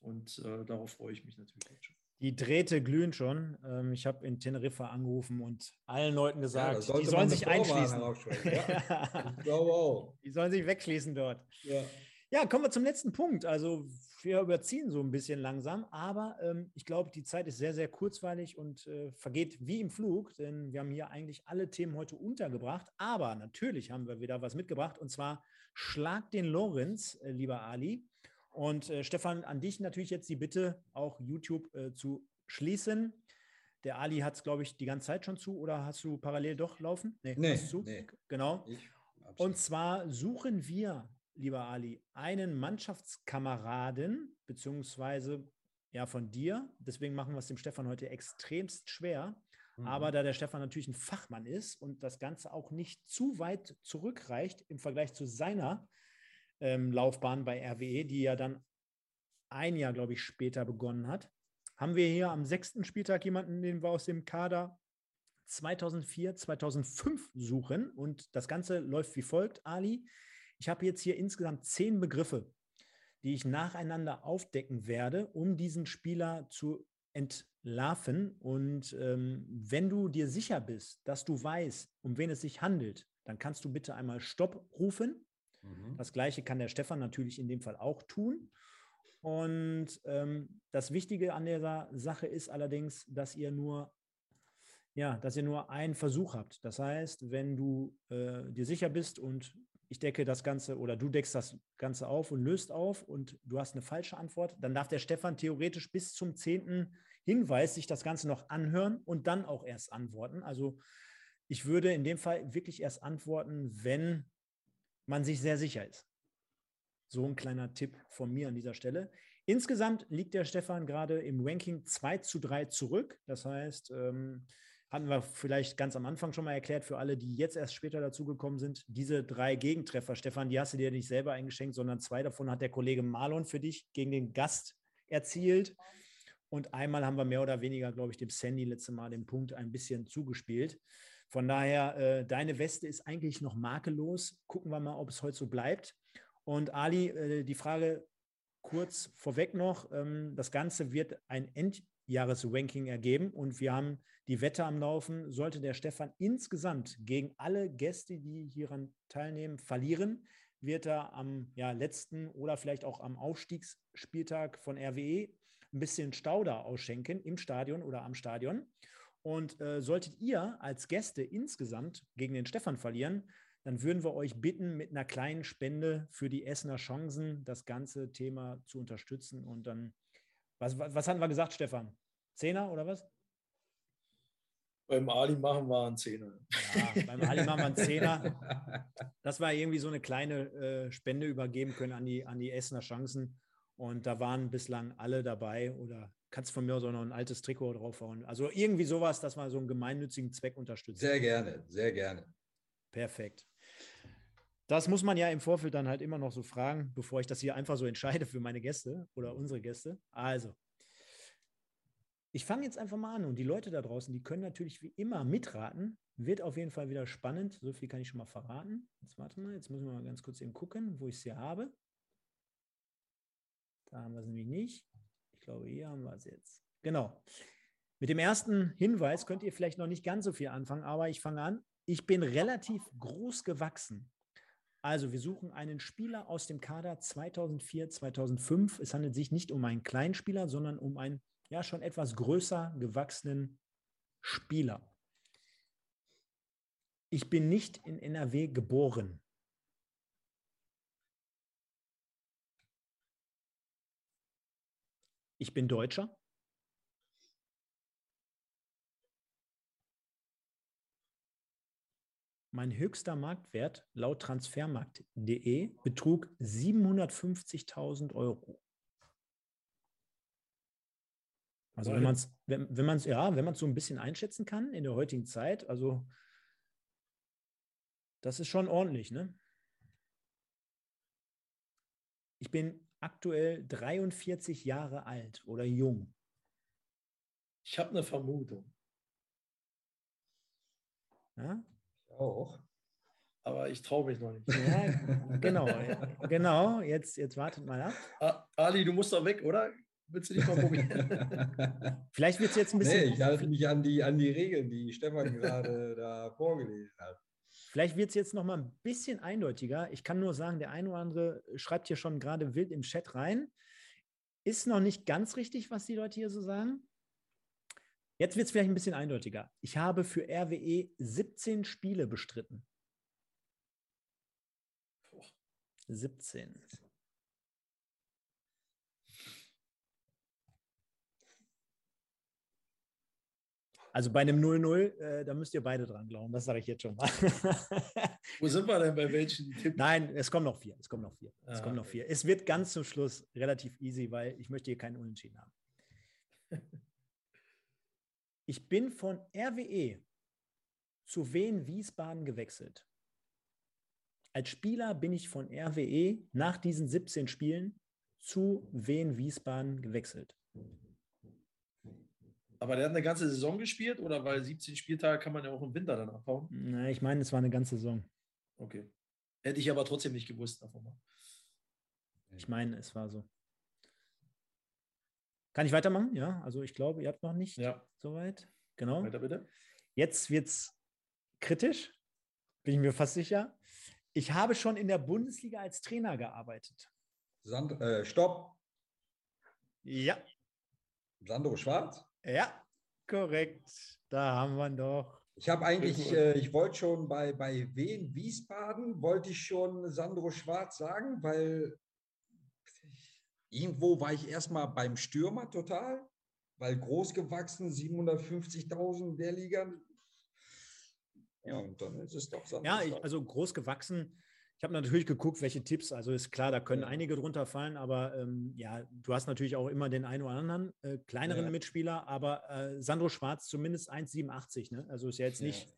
und äh, darauf freue ich mich natürlich schon. Die Drähte glühen schon. Ähm, ich habe in Teneriffa angerufen und allen Leuten gesagt, ja, die sollen sich einschließen. Ja. die sollen sich wegschließen dort. Ja. Ja, kommen wir zum letzten Punkt. Also wir überziehen so ein bisschen langsam, aber ähm, ich glaube, die Zeit ist sehr, sehr kurzweilig und äh, vergeht wie im Flug, denn wir haben hier eigentlich alle Themen heute untergebracht. Aber natürlich haben wir wieder was mitgebracht und zwar Schlag den Lorenz, äh, lieber Ali. Und äh, Stefan, an dich natürlich jetzt die Bitte, auch YouTube äh, zu schließen. Der Ali hat es, glaube ich, die ganze Zeit schon zu oder hast du parallel doch laufen? Nee, nee, zu? nee. Genau. Und zwar suchen wir lieber Ali, einen Mannschaftskameraden, beziehungsweise ja von dir. Deswegen machen wir es dem Stefan heute extremst schwer. Mhm. Aber da der Stefan natürlich ein Fachmann ist und das Ganze auch nicht zu weit zurückreicht im Vergleich zu seiner ähm, Laufbahn bei RWE, die ja dann ein Jahr, glaube ich, später begonnen hat, haben wir hier am sechsten Spieltag jemanden, den wir aus dem Kader 2004, 2005 suchen. Und das Ganze läuft wie folgt, Ali. Ich habe jetzt hier insgesamt zehn Begriffe, die ich nacheinander aufdecken werde, um diesen Spieler zu entlarven. Und ähm, wenn du dir sicher bist, dass du weißt, um wen es sich handelt, dann kannst du bitte einmal Stopp rufen. Mhm. Das gleiche kann der Stefan natürlich in dem Fall auch tun. Und ähm, das Wichtige an dieser Sache ist allerdings, dass ihr nur ja, dass ihr nur einen Versuch habt. Das heißt, wenn du äh, dir sicher bist und ich decke das Ganze oder du deckst das Ganze auf und löst auf und du hast eine falsche Antwort, dann darf der Stefan theoretisch bis zum zehnten Hinweis sich das Ganze noch anhören und dann auch erst antworten. Also ich würde in dem Fall wirklich erst antworten, wenn man sich sehr sicher ist. So ein kleiner Tipp von mir an dieser Stelle. Insgesamt liegt der Stefan gerade im Ranking 2 zu 3 zurück. Das heißt, ähm, hatten wir vielleicht ganz am Anfang schon mal erklärt für alle, die jetzt erst später dazugekommen sind. Diese drei Gegentreffer, Stefan, die hast du dir nicht selber eingeschenkt, sondern zwei davon hat der Kollege Marlon für dich gegen den Gast erzielt. Und einmal haben wir mehr oder weniger, glaube ich, dem Sandy letzte Mal den Punkt ein bisschen zugespielt. Von daher, äh, deine Weste ist eigentlich noch makellos. Gucken wir mal, ob es heute so bleibt. Und Ali, äh, die Frage kurz vorweg noch. Ähm, das Ganze wird ein Endjahresranking ergeben und wir haben die Wette am Laufen. Sollte der Stefan insgesamt gegen alle Gäste, die hieran teilnehmen, verlieren, wird er am ja, letzten oder vielleicht auch am Aufstiegsspieltag von RWE ein bisschen Stauder ausschenken im Stadion oder am Stadion. Und äh, solltet ihr als Gäste insgesamt gegen den Stefan verlieren, dann würden wir euch bitten, mit einer kleinen Spende für die Essener Chancen das ganze Thema zu unterstützen. Und dann, was, was, was hatten wir gesagt, Stefan? Zehner oder was? Beim Ali machen wir einen Zehner. Ja, beim Ali machen wir einen Zehner. Dass wir irgendwie so eine kleine äh, Spende übergeben können an die, an die Essener Chancen. Und da waren bislang alle dabei oder kannst von mir aus auch noch ein altes Trikot draufhauen. Also irgendwie sowas, dass man so einen gemeinnützigen Zweck unterstützt. Sehr gerne, sehr gerne. Perfekt. Das muss man ja im Vorfeld dann halt immer noch so fragen, bevor ich das hier einfach so entscheide für meine Gäste oder unsere Gäste. Also, ich fange jetzt einfach mal an und die Leute da draußen, die können natürlich wie immer mitraten. Wird auf jeden Fall wieder spannend. So viel kann ich schon mal verraten. Jetzt warte mal, jetzt müssen wir mal ganz kurz eben gucken, wo ich es hier habe. Da haben wir es nämlich nicht. Glaube, hier haben wir es jetzt. Genau. Mit dem ersten Hinweis könnt ihr vielleicht noch nicht ganz so viel anfangen, aber ich fange an. Ich bin relativ groß gewachsen. Also wir suchen einen Spieler aus dem Kader 2004, 2005. Es handelt sich nicht um einen kleinen Spieler, sondern um einen ja schon etwas größer gewachsenen Spieler. Ich bin nicht in NRW geboren. Ich bin Deutscher. Mein höchster Marktwert laut transfermarkt.de betrug 750.000 Euro. Also wenn man es, wenn, wenn man es, ja, wenn man es so ein bisschen einschätzen kann in der heutigen Zeit, also das ist schon ordentlich, ne? Ich bin aktuell 43 Jahre alt oder jung. Ich habe eine Vermutung. Ja? Ich auch. Aber ich traue mich noch nicht. Ja, genau, genau. Jetzt, jetzt wartet mal ab. Ali, du musst doch weg, oder? Willst du nicht mal probieren? Vielleicht wird es jetzt ein bisschen. Nee, ich halte mich an die, an die Regeln, die Stefan gerade da vorgelesen hat. Vielleicht wird es jetzt noch mal ein bisschen eindeutiger. Ich kann nur sagen, der eine oder andere schreibt hier schon gerade wild im Chat rein. Ist noch nicht ganz richtig, was die Leute hier so sagen. Jetzt wird es vielleicht ein bisschen eindeutiger. Ich habe für RWE 17 Spiele bestritten. 17. Also bei einem 0-0, äh, da müsst ihr beide dran glauben, das sage ich jetzt schon mal. Wo sind wir denn bei welchen Tipps? Nein, es kommen noch vier. Es kommen noch vier. Es ah, kommen noch vier. Es wird ganz zum Schluss relativ easy, weil ich möchte hier keinen Unentschieden haben. Ich bin von RWE zu Wien Wiesbaden gewechselt. Als Spieler bin ich von RWE nach diesen 17 Spielen zu Wien Wiesbaden gewechselt. Aber der hat eine ganze Saison gespielt oder weil 17 Spieltage kann man ja auch im Winter dann abhauen? Na, ich meine, es war eine ganze Saison. Okay. Hätte ich aber trotzdem nicht gewusst davon. Ich meine, es war so. Kann ich weitermachen? Ja, also ich glaube, ihr habt noch nicht ja. soweit. Genau. Weiter bitte. Jetzt wird es kritisch, bin ich mir fast sicher. Ich habe schon in der Bundesliga als Trainer gearbeitet. Sand, äh, Stopp. Ja. Sandro Schwarz? Ja, korrekt. Da haben wir doch. Ich habe eigentlich, äh, ich wollte schon bei, bei Wien, Wiesbaden, wollte ich schon Sandro Schwarz sagen, weil irgendwo war ich erstmal beim Stürmer total, weil groß gewachsen, 750.000 der Liga. Ja, und dann ist es doch Sandro Ja, ich, also groß gewachsen ich habe natürlich geguckt, welche Tipps, also ist klar, da können ja. einige drunter fallen, aber ähm, ja, du hast natürlich auch immer den einen oder anderen äh, kleineren ja. Mitspieler, aber äh, Sandro Schwarz zumindest 1,87, ne? Also ist ja jetzt nicht,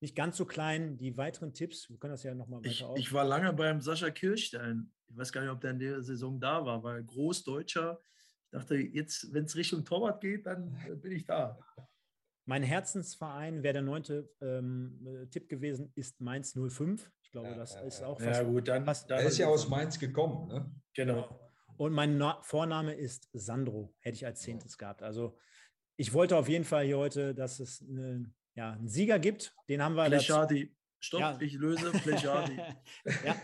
nicht ganz so klein. Die weiteren Tipps, wir können das ja nochmal weiter ich, auf. Ich war lange beim Sascha Kirchstein. Ich weiß gar nicht, ob der in der Saison da war, weil Großdeutscher. Ich dachte, jetzt, wenn es Richtung Torwart geht, dann äh, bin ich da. Mein Herzensverein wäre der neunte ähm, äh, Tipp gewesen, ist Mainz 05. Ich glaube, ja, das ja, ist auch fast. Ja, gut, dann. Fast, er ist ja aus Mainz gekommen, ne? Genau. Und mein Na Vorname ist Sandro, hätte ich als Zehntes gehabt. Also, ich wollte auf jeden Fall hier heute, dass es eine, ja, einen Sieger gibt. Den haben wir. Plechadi. Stopp, ja. ich löse Plechadi. ja,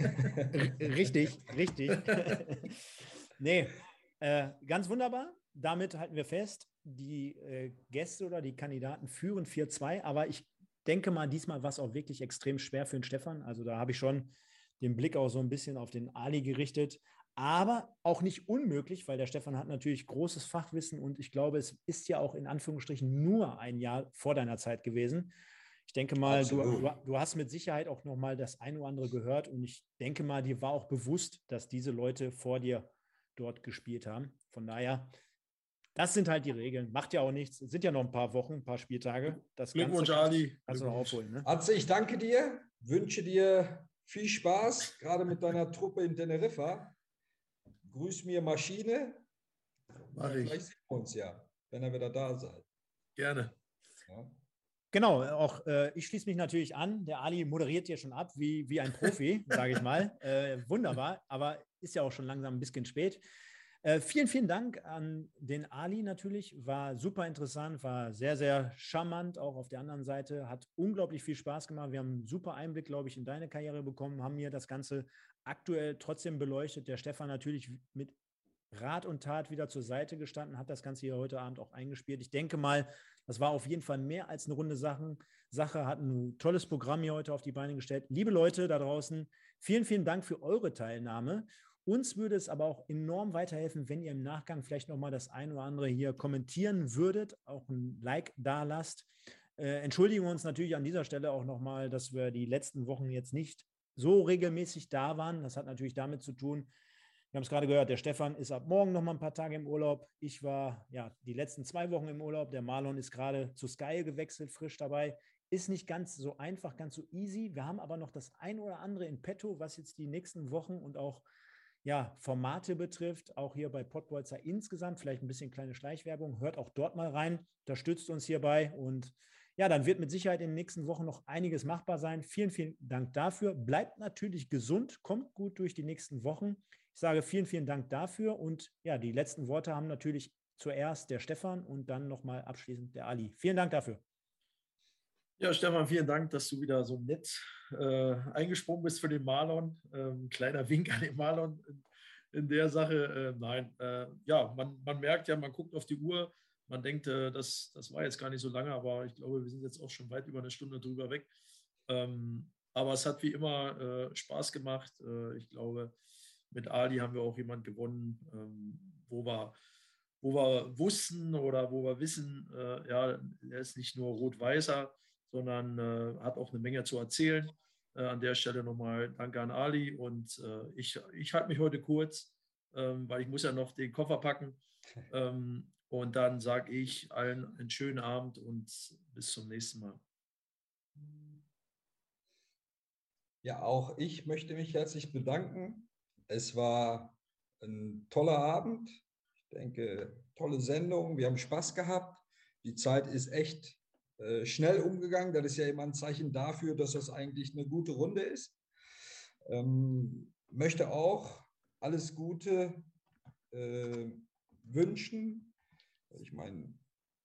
richtig, richtig. nee, äh, ganz wunderbar. Damit halten wir fest, die äh, Gäste oder die Kandidaten führen 4-2, aber ich denke mal, diesmal war es auch wirklich extrem schwer für den Stefan. Also da habe ich schon den Blick auch so ein bisschen auf den Ali gerichtet. Aber auch nicht unmöglich, weil der Stefan hat natürlich großes Fachwissen und ich glaube, es ist ja auch in Anführungsstrichen nur ein Jahr vor deiner Zeit gewesen. Ich denke mal, du, du, hast mit Sicherheit auch noch mal das ein oder andere gehört und ich denke mal, dir war auch bewusst, dass diese Leute vor dir dort gespielt haben. Von daher das sind halt die Regeln. Macht ja auch nichts. Es sind ja noch ein paar Wochen, ein paar Spieltage. Das Glückwunsch, Ali. Kannst du noch aufholen. Ne? Atze, ich danke dir. Wünsche dir viel Spaß, gerade mit deiner Truppe in Teneriffa. Grüß mir Maschine. Mach ich. Vielleicht sehen wir uns ja. wenn ihr wieder da seid. Gerne. Ja. Genau, auch äh, ich schließe mich natürlich an. Der Ali moderiert hier schon ab wie, wie ein Profi, sage ich mal. Äh, wunderbar, aber ist ja auch schon langsam ein bisschen spät. Äh, vielen, vielen Dank an den Ali natürlich. War super interessant, war sehr, sehr charmant auch auf der anderen Seite. Hat unglaublich viel Spaß gemacht. Wir haben einen super Einblick, glaube ich, in deine Karriere bekommen, haben mir das Ganze aktuell trotzdem beleuchtet. Der Stefan natürlich mit Rat und Tat wieder zur Seite gestanden, hat das Ganze hier heute Abend auch eingespielt. Ich denke mal, das war auf jeden Fall mehr als eine runde Sachen. Sache, hat ein tolles Programm hier heute auf die Beine gestellt. Liebe Leute da draußen, vielen, vielen Dank für eure Teilnahme. Uns würde es aber auch enorm weiterhelfen, wenn ihr im Nachgang vielleicht nochmal das ein oder andere hier kommentieren würdet, auch ein Like da lasst. Äh, entschuldigen wir uns natürlich an dieser Stelle auch nochmal, dass wir die letzten Wochen jetzt nicht so regelmäßig da waren. Das hat natürlich damit zu tun, wir haben es gerade gehört, der Stefan ist ab morgen noch mal ein paar Tage im Urlaub. Ich war ja die letzten zwei Wochen im Urlaub. Der Marlon ist gerade zu Sky gewechselt, frisch dabei. Ist nicht ganz so einfach, ganz so easy. Wir haben aber noch das ein oder andere in petto, was jetzt die nächsten Wochen und auch ja, Formate betrifft, auch hier bei Podbolzer insgesamt, vielleicht ein bisschen kleine Schleichwerbung, hört auch dort mal rein, unterstützt uns hierbei und ja, dann wird mit Sicherheit in den nächsten Wochen noch einiges machbar sein. Vielen, vielen Dank dafür. Bleibt natürlich gesund, kommt gut durch die nächsten Wochen. Ich sage vielen, vielen Dank dafür und ja, die letzten Worte haben natürlich zuerst der Stefan und dann nochmal abschließend der Ali. Vielen Dank dafür. Ja, Stefan, vielen Dank, dass du wieder so nett äh, eingesprungen bist für den Marlon. Ähm, kleiner Wink an den Marlon in, in der Sache. Äh, nein, äh, ja, man, man merkt ja, man guckt auf die Uhr, man denkt, äh, das, das war jetzt gar nicht so lange, aber ich glaube, wir sind jetzt auch schon weit über eine Stunde drüber weg. Ähm, aber es hat wie immer äh, Spaß gemacht. Äh, ich glaube, mit Ali haben wir auch jemanden gewonnen, ähm, wo wir wo wir wussten oder wo wir wissen, ja, er ist nicht nur rot-weißer, sondern äh, hat auch eine Menge zu erzählen. Äh, an der Stelle nochmal Danke an Ali und äh, ich, ich halte mich heute kurz, ähm, weil ich muss ja noch den Koffer packen. Ähm, und dann sage ich allen einen schönen Abend und bis zum nächsten Mal. Ja, auch ich möchte mich herzlich bedanken. Es war ein toller Abend. Ich denke, tolle Sendung. Wir haben Spaß gehabt. Die Zeit ist echt schnell umgegangen. Das ist ja immer ein Zeichen dafür, dass das eigentlich eine gute Runde ist. Ähm, möchte auch alles Gute äh, wünschen. Ich meine,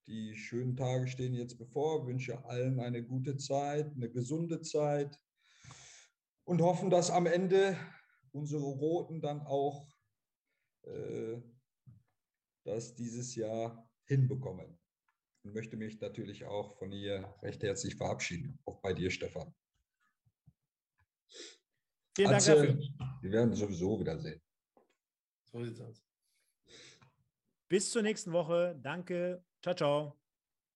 die schönen Tage stehen jetzt bevor. Wünsche allen eine gute Zeit, eine gesunde Zeit und hoffen, dass am Ende unsere Roten dann auch äh, das dieses Jahr hinbekommen und möchte mich natürlich auch von ihr recht herzlich verabschieden. Auch bei dir, Stefan. Vielen Dank dafür. Wir werden sowieso wiedersehen. So sieht's aus. Bis zur nächsten Woche. Danke. Ciao, ciao.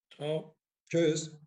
Ciao. Tschüss.